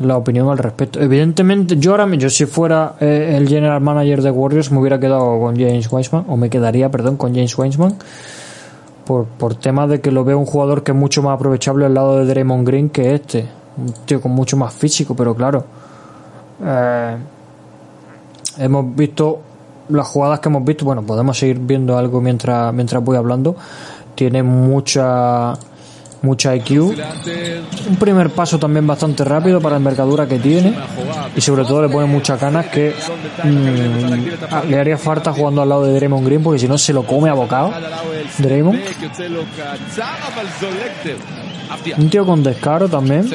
la opinión al respecto. Evidentemente, yo ahora, yo si fuera eh, el general manager de Warriors, me hubiera quedado con James Wiseman, o me quedaría, perdón, con James Wiseman, por, por tema de que lo veo un jugador que es mucho más aprovechable al lado de Draymond Green que este. Un tío con mucho más físico, pero claro. Eh, hemos visto las jugadas que hemos visto. Bueno, podemos seguir viendo algo mientras, mientras voy hablando. Tiene mucha mucha IQ. Un primer paso también bastante rápido para la envergadura que tiene y sobre todo le pone muchas ganas que mm, ah, le haría falta jugando al lado de Draymond Green porque si no se lo come a bocado Draymond un tío con descaro también.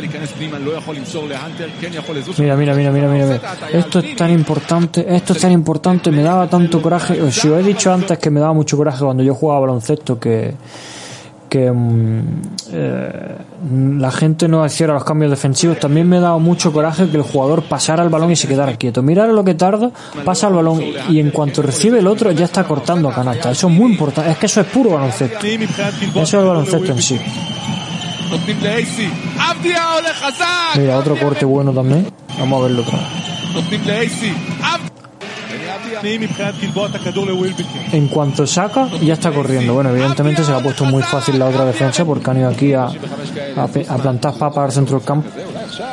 Mira, mira, mira, mira, mira. Esto es tan importante, esto es tan importante, me daba tanto coraje. Si os he dicho antes que me daba mucho coraje cuando yo jugaba baloncesto que que mm, eh, la gente no hiciera los cambios defensivos. También me ha dado mucho coraje que el jugador pasara el balón y se quedara quieto. Mirar lo que tarda, pasa el balón y en cuanto recibe el otro ya está cortando a canasta. Eso es muy importante. Es que eso es puro baloncesto. Eso es el baloncesto en sí. נותנים לאייסי. אבדיה הולך חזק! Mira, otro corte bueno también. Vamos a verlo otra vez. נותנים לאייסי. אני מבחינת גלבוע את הכדור לווילבקין. En cuanto saca, ya está corriendo. Bueno, evidentemente se le ha puesto muy fácil la otra defensa porque han ido aquí a, a, pe- a plantar papas al centro del campo. אולי עכשיו?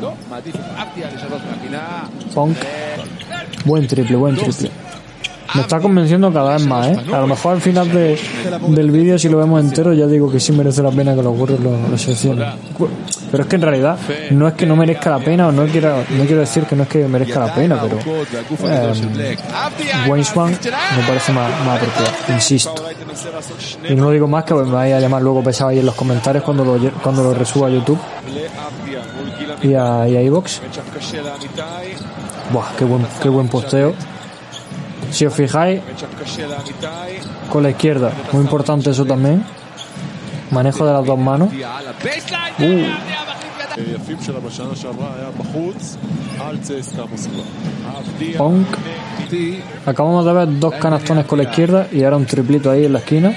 לא, מעדיף את אבדיה לשנות מהפינה. Punk. Buen triple, buen triple. Me está convenciendo cada vez más, ¿eh? A lo mejor al final de, del vídeo, si lo vemos entero, ya digo que sí merece la pena que los Warriors lo, lo. Pero es que en realidad no es que no merezca la pena, o no quiero, no quiero decir que no es que merezca la pena, pero eh, Wayne Swan me parece más, más apropiado, insisto. Y no digo más que me vaya a llamar luego pesado ahí en los comentarios cuando lo, cuando lo resuba a YouTube y a, y a iVox. Buah, qué buen, qué buen posteo. Si os fijáis, con la izquierda, muy importante eso también. Manejo de las dos manos. Uh. Punk. Acabamos de ver dos canastones con la izquierda y ahora un triplito ahí en la esquina.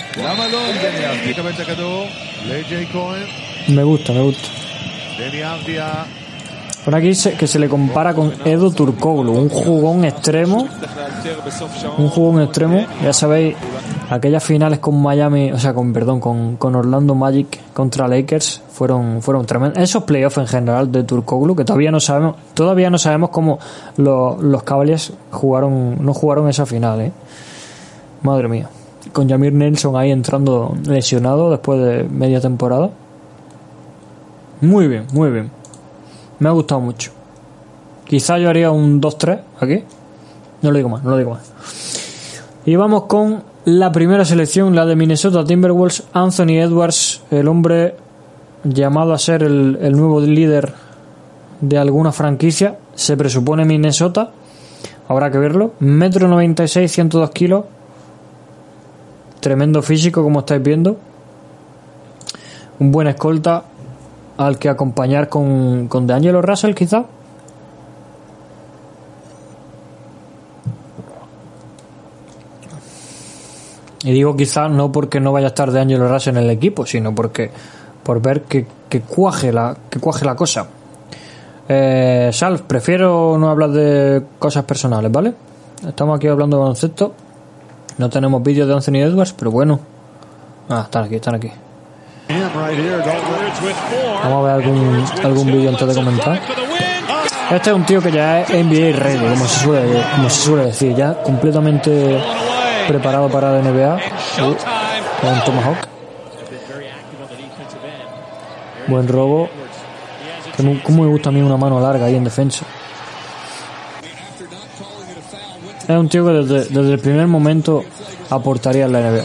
Me gusta, me gusta. Por aquí que se le compara con Edo Turkoglu, un jugón extremo. Un jugón extremo. Ya sabéis, aquellas finales con Miami, o sea, con perdón, con, con Orlando Magic contra Lakers fueron fueron tremendos. Esos playoffs en general de Turkoglu que todavía no sabemos, todavía no sabemos cómo los, los Cavaliers jugaron no jugaron esa final, ¿eh? Madre mía. Con Jamir Nelson ahí entrando lesionado después de media temporada. Muy bien, muy bien. Me ha gustado mucho. Quizá yo haría un 2-3 aquí. No lo digo más, no lo digo más. Y vamos con la primera selección, la de Minnesota Timberwolves. Anthony Edwards, el hombre llamado a ser el, el nuevo líder de alguna franquicia. Se presupone Minnesota. Habrá que verlo. Metro 96, 102 kilos. Tremendo físico, como estáis viendo. Un buen escolta al que acompañar con, con DeAngelo Russell, quizá. Y digo quizá no porque no vaya a estar DeAngelo Russell en el equipo, sino porque por ver que, que cuaje la que cuaje la cosa. Eh, Salv, prefiero no hablar de cosas personales, ¿vale? Estamos aquí hablando de baloncesto. No tenemos vídeos de Anthony Edwards, pero bueno. Ah, están aquí, están aquí. Vamos a ver algún, algún vídeo antes de comentar. Este es un tío que ya es NBA ready, como se suele, como se suele decir, ya completamente preparado para la NBA. Con Tomahawk. Buen robo. Como me gusta a mí una mano larga ahí en defensa. Es un tío que desde, desde el primer momento aportaría en la NBA.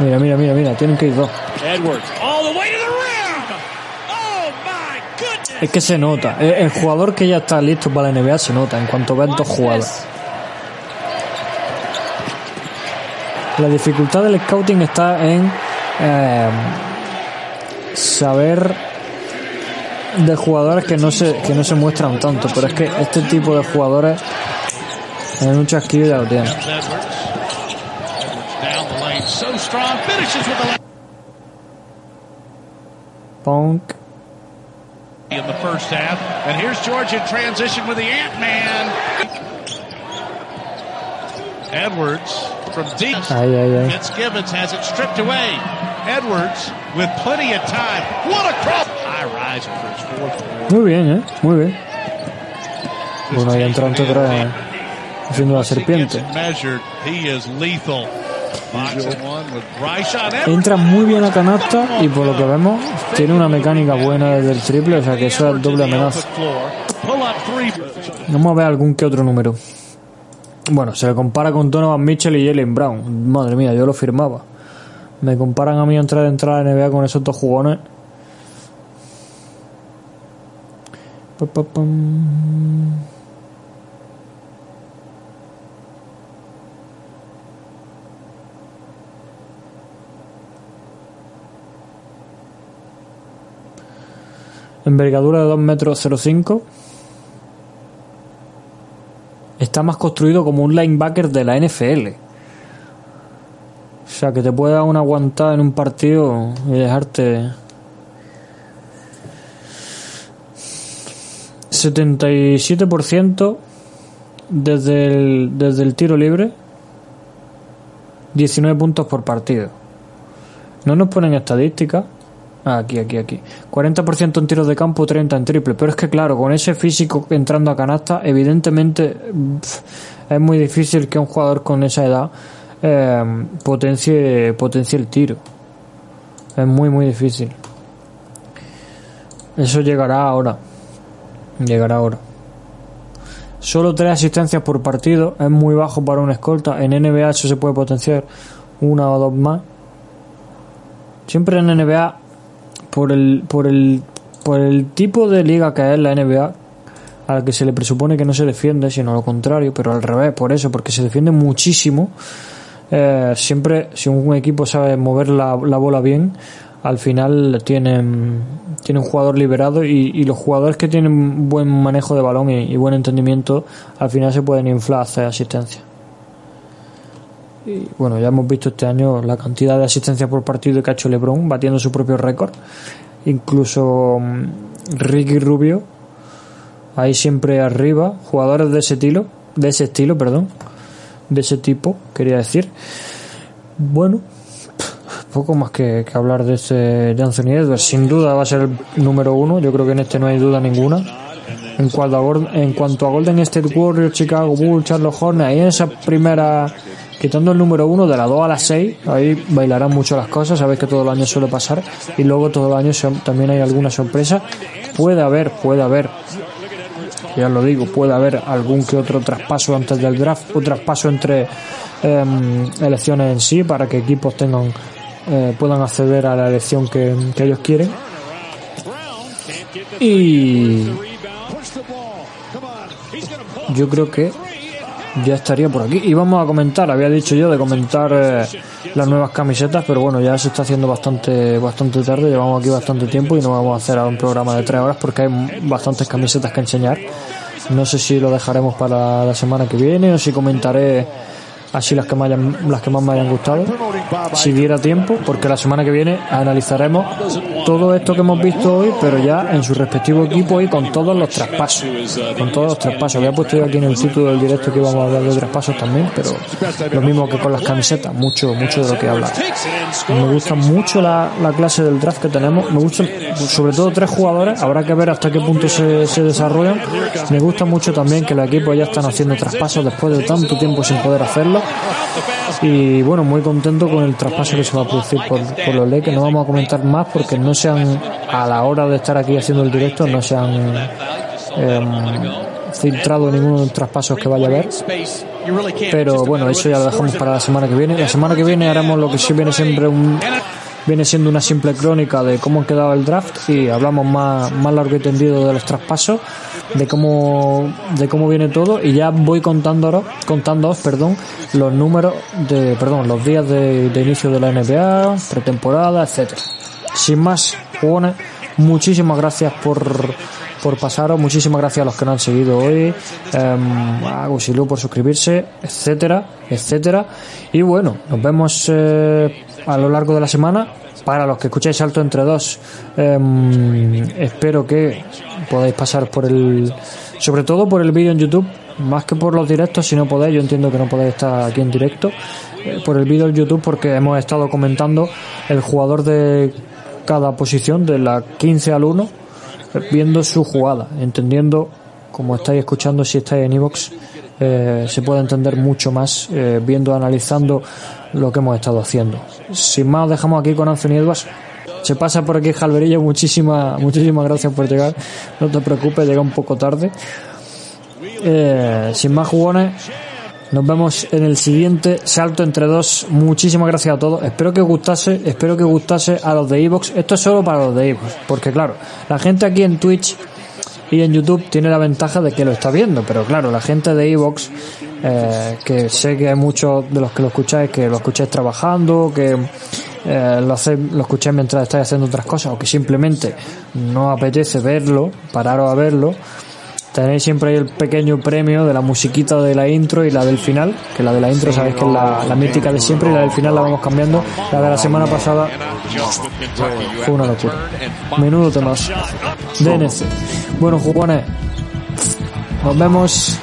Mira, mira, mira, mira, tienen que ir dos. Es que se nota. El, el, jugador que ya está listo para la NBA se nota en cuanto ven dos jugadas. La dificultad del scouting está en eh, saber de jugadores que no se que no se muestran tanto, pero es que este tipo de jugadores en un chasquido ya lo tienen. Punk. In the first half, and here's George in transition with the Ant Man. Edwards from deep. Ay, ay, ay. Fitzgibbons has it stripped away. Edwards with plenty of time. What a cross! High riser for his fourth. Muy bien, eh. Muy bien. Bueno, ahí entró ante otra haciendo la serpiente. He is lethal. Entra muy bien a canasta y por lo que vemos tiene una mecánica buena desde el triple, o sea que eso es doble amenaza. Vamos a ver algún que otro número. Bueno, se le compara con Donovan Mitchell y Jalen Brown. Madre mía, yo lo firmaba. Me comparan a mí entrar de entrada de NBA con esos dos jugones. Envergadura de 2 metros 05. Está más construido como un linebacker de la NFL. O sea, que te puede dar una aguantada en un partido y dejarte. 77% desde el, desde el tiro libre. 19 puntos por partido. No nos ponen estadísticas, Aquí, aquí, aquí. 40% en tiros de campo, 30 en triple. Pero es que, claro, con ese físico entrando a canasta, evidentemente es muy difícil que un jugador con esa edad eh, potencie, potencie el tiro. Es muy, muy difícil. Eso llegará ahora. Llegará ahora. Solo tres asistencias por partido. Es muy bajo para un escolta. En NBA eso se puede potenciar una o dos más. Siempre en NBA, por el, por el, por el tipo de liga que es la NBA, a la que se le presupone que no se defiende, sino lo contrario, pero al revés, por eso, porque se defiende muchísimo. Eh, siempre, si un equipo sabe mover la, la bola bien, al final tienen, tienen un jugador liberado y, y, los jugadores que tienen buen manejo de balón y, y, buen entendimiento, al final se pueden inflar a hacer asistencia. Y bueno, ya hemos visto este año la cantidad de asistencia por partido que ha hecho LeBron, batiendo su propio récord. Incluso mm, Ricky Rubio, ahí siempre arriba, jugadores de ese estilo, de ese estilo, perdón, de ese tipo, quería decir. Bueno, poco más que, hablar de este de Anthony Edwards. Sin duda va a ser el número uno. Yo creo que en este no hay duda ninguna. En cuanto a, en cuanto a Golden State Warriors, Chicago Bulls, Charlotte Hornets, ahí en esa primera, quitando el número uno de la 2 a la 6, ahí bailarán mucho las cosas. Sabéis que todo el año suele pasar. Y luego todo el año también hay alguna sorpresa. Puede haber, puede haber. Ya lo digo, puede haber algún que otro traspaso antes del draft o traspaso entre eh, elecciones en sí para que equipos tengan eh, puedan acceder a la elección que, que, ellos quieren. Y yo creo que ya estaría por aquí. Y vamos a comentar, había dicho yo de comentar eh, las nuevas camisetas, pero bueno, ya se está haciendo bastante, bastante tarde, llevamos aquí bastante tiempo y no vamos a hacer un programa de tres horas porque hay bastantes camisetas que enseñar. No sé si lo dejaremos para la semana que viene o si comentaré así las que, me hayan, las que más me hayan gustado, si diera tiempo, porque la semana que viene analizaremos todo esto que hemos visto hoy, pero ya en su respectivo equipo y con todos los traspasos. Con todos los traspasos. Había puesto yo aquí en el título del directo que íbamos a hablar de traspasos también, pero lo mismo que con las camisetas, mucho, mucho de lo que habla. Me gusta mucho la, la clase del draft que tenemos, me gustan sobre todo tres jugadores, habrá que ver hasta qué punto se, se desarrollan. Me gusta mucho también que los equipos ya están haciendo traspasos después de tanto tiempo sin poder hacerlo y bueno, muy contento con el traspaso que se va a producir por, por los Lakers. No vamos a comentar más porque no se han, a la hora de estar aquí haciendo el directo, no se han eh, filtrado ninguno de los traspasos que vaya a haber. Pero bueno, eso ya lo dejamos para la semana que viene. La semana que viene haremos lo que sí viene siempre un viene siendo una simple crónica de cómo ha quedado el draft y hablamos más, más largo y tendido de los traspasos, de cómo, de cómo viene todo y ya voy contándoos, contándoos, perdón, los números de, perdón, los días de, de inicio de la NBA, pretemporada, etcétera. Sin más, jugones, muchísimas gracias por, por pasaros, muchísimas gracias a los que nos han seguido hoy, eh, a Gusilú por suscribirse, etcétera, etcétera. Y bueno, nos vemos eh, a lo largo de la semana. Para los que escucháis Salto entre dos, eh, espero que podáis pasar por el, sobre todo por el vídeo en YouTube, más que por los directos, si no podéis, yo entiendo que no podéis estar aquí en directo, eh, por el vídeo en YouTube porque hemos estado comentando el jugador de cada posición, de la 15 al 1, viendo su jugada, entendiendo, como estáis escuchando si estáis en iVoox, eh, se puede entender mucho más eh, viendo, analizando lo que hemos estado haciendo. Sin más, os dejamos aquí con Anthony Edwards. Se pasa por aquí Jalverillo, muchísimas, muchísimas gracias por llegar. No te preocupes, llega un poco tarde. Eh, sin más jugones, nos vemos en el siguiente salto entre dos. Muchísimas gracias a todos. Espero que os gustase, espero que gustase a los de Evox. Esto es solo para los de Evox, porque claro, la gente aquí en Twitch y en YouTube tiene la ventaja de que lo está viendo, pero claro, la gente de Evox, eh, que sé que hay muchos de los que lo escucháis, que lo escucháis trabajando, que eh, lo, hace, lo escucháis mientras estáis haciendo otras cosas, o que simplemente no apetece verlo, pararos a verlo, tenéis siempre ahí el pequeño premio de la musiquita de la intro y la del final, que la de la intro sabéis que es la, la mítica de siempre y la del final la vamos cambiando. La de la semana pasada fue una locura. Menudo temas. DNC. Bueno, jugones, nos vemos.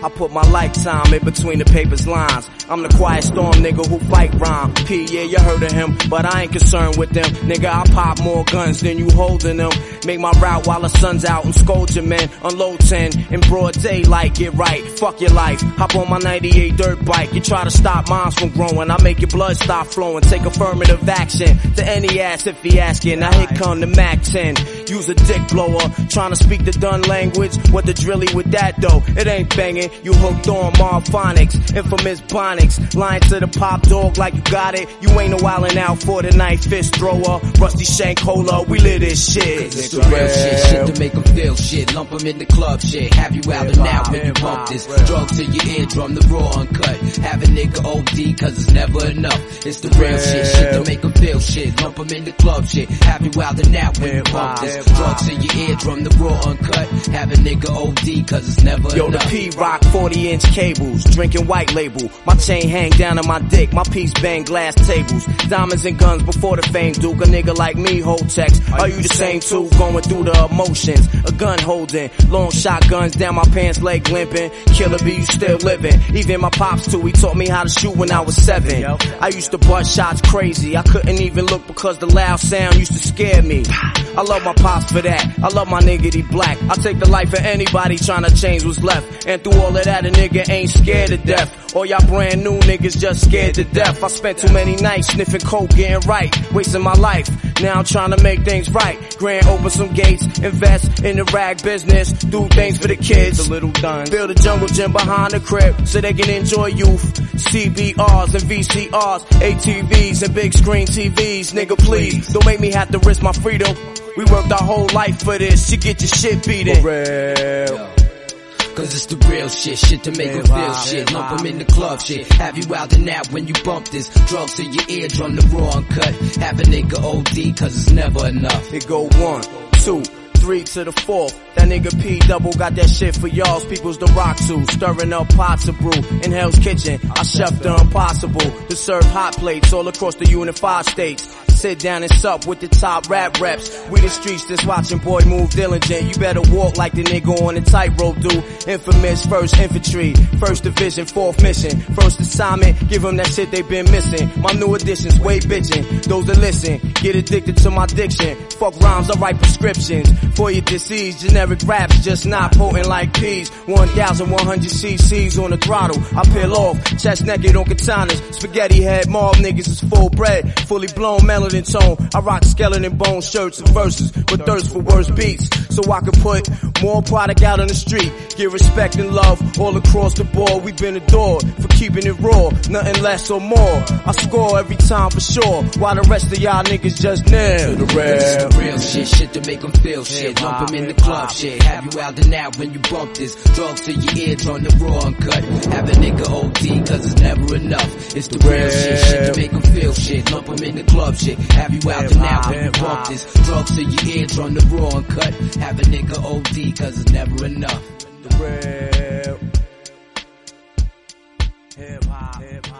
I put my lifetime in between the paper's lines. I'm the quiet storm nigga who fight rhyme. P, yeah, you heard of him, but I ain't concerned with them. Nigga, I pop more guns than you holding them. Make my route while the sun's out and scold your men. Unload 10 in broad daylight, get right. Fuck your life. Hop on my 98 dirt bike. You try to stop minds from growing. I make your blood stop flowing. Take affirmative action to any ass if he asking. Now here come the Mac 10. Use a dick blower. Trying to speak the done language. What the drilly with that though? It ain't banging. You hooked on Marphonics. Infamous Bonics. Lying to the pop dog like you got it. You ain't no wildin' out for the night. Fist thrower. Rusty Shank Cola. We live this shit. It's the real shit, shit to make them feel shit. Lump 'em in the club shit. Have you out and out when you bump this. Drugs to your eardrum, the raw uncut. Have a nigga OD cause it's never enough. It's the real shit, shit to make them feel shit. Lump 'em in the club shit. Have you out and out when you bump this. Drugs to your eardrum, the raw uncut. Have a nigga OD cause it's never Yo, the. P rock 40 inch cables, drinking white label. My chain hang down on my dick, my piece bang glass tables. Diamonds and guns before the fame, Duke. A nigga like me hold checks. Are you the same too? Going through the emotions, a gun holding, long shotguns down my pants leg limping. Killer B, you still living. Even my pops too, he taught me how to shoot when I was seven. I used to bust shots crazy, I couldn't even look because the loud sound used to scare me. I love my pops for that. I love my nigga, he black. I take the life of anybody trying to change what's left. And through all of that, a nigga ain't scared to death. All y'all brand new niggas just scared to death. I spent too many nights sniffing coke, getting right, wasting my life. Now I'm trying to make things right. Grand open some gates, invest in the rag business, do things for the kids. The little done. Build a jungle gym behind the crib so they can enjoy youth. CBRs and VCRs, ATVs and big screen TVs. Nigga, please don't make me have to risk my freedom. We worked our whole life for this. You get your shit beaten. real. Cause it's the real shit, shit to make them feel shit. Lump 'em in the club shit. Have you out and out when you bump this. Drugs to your eardrum, the raw uncut. Have a nigga OD cause it's never enough. It go one, two, three to the fourth. That nigga P double got that shit for y'all's people's the rock to. Stirring up pots of brew in Hell's Kitchen. I chef the impossible to serve hot plates all across the unified states. Sit down and sup with the top rap reps. We the streets just watching boy move diligent. You better walk like the nigga on the tightrope do. Infamous first infantry, first division, fourth mission. First assignment, give them that shit they been missing. My new additions, way bitching. Those that listen, get addicted to my diction. Fuck rhymes, I write prescriptions. For your disease, generic raps just not potent like peas. 1100 cc's on the throttle. I peel off, chest naked on katanas. Spaghetti head, mob niggas is full bread. Fully blown melanin tone. I rock skeleton bone shirts and verses. With thirst for worse beats. So I can put more product out on the street. Get respect and love all across the board. We've been adored for keeping it raw. Nothing less or more. I score every time for sure. While the rest of y'all niggas just nail the It's real. the real shit, shit to make them feel shit. Lump 'em in the club shit. Have you out and out when you bump this. Drugs to your ears on the raw uncut. Have a nigga OD cause it's never enough. It's the real shit, shit to make them feel shit. Lump 'em in the club shit. Have you out and out when you this. Drugs to your eardrum, the raw and cut. Have a nigga OD cause it's never enough. The real. Hip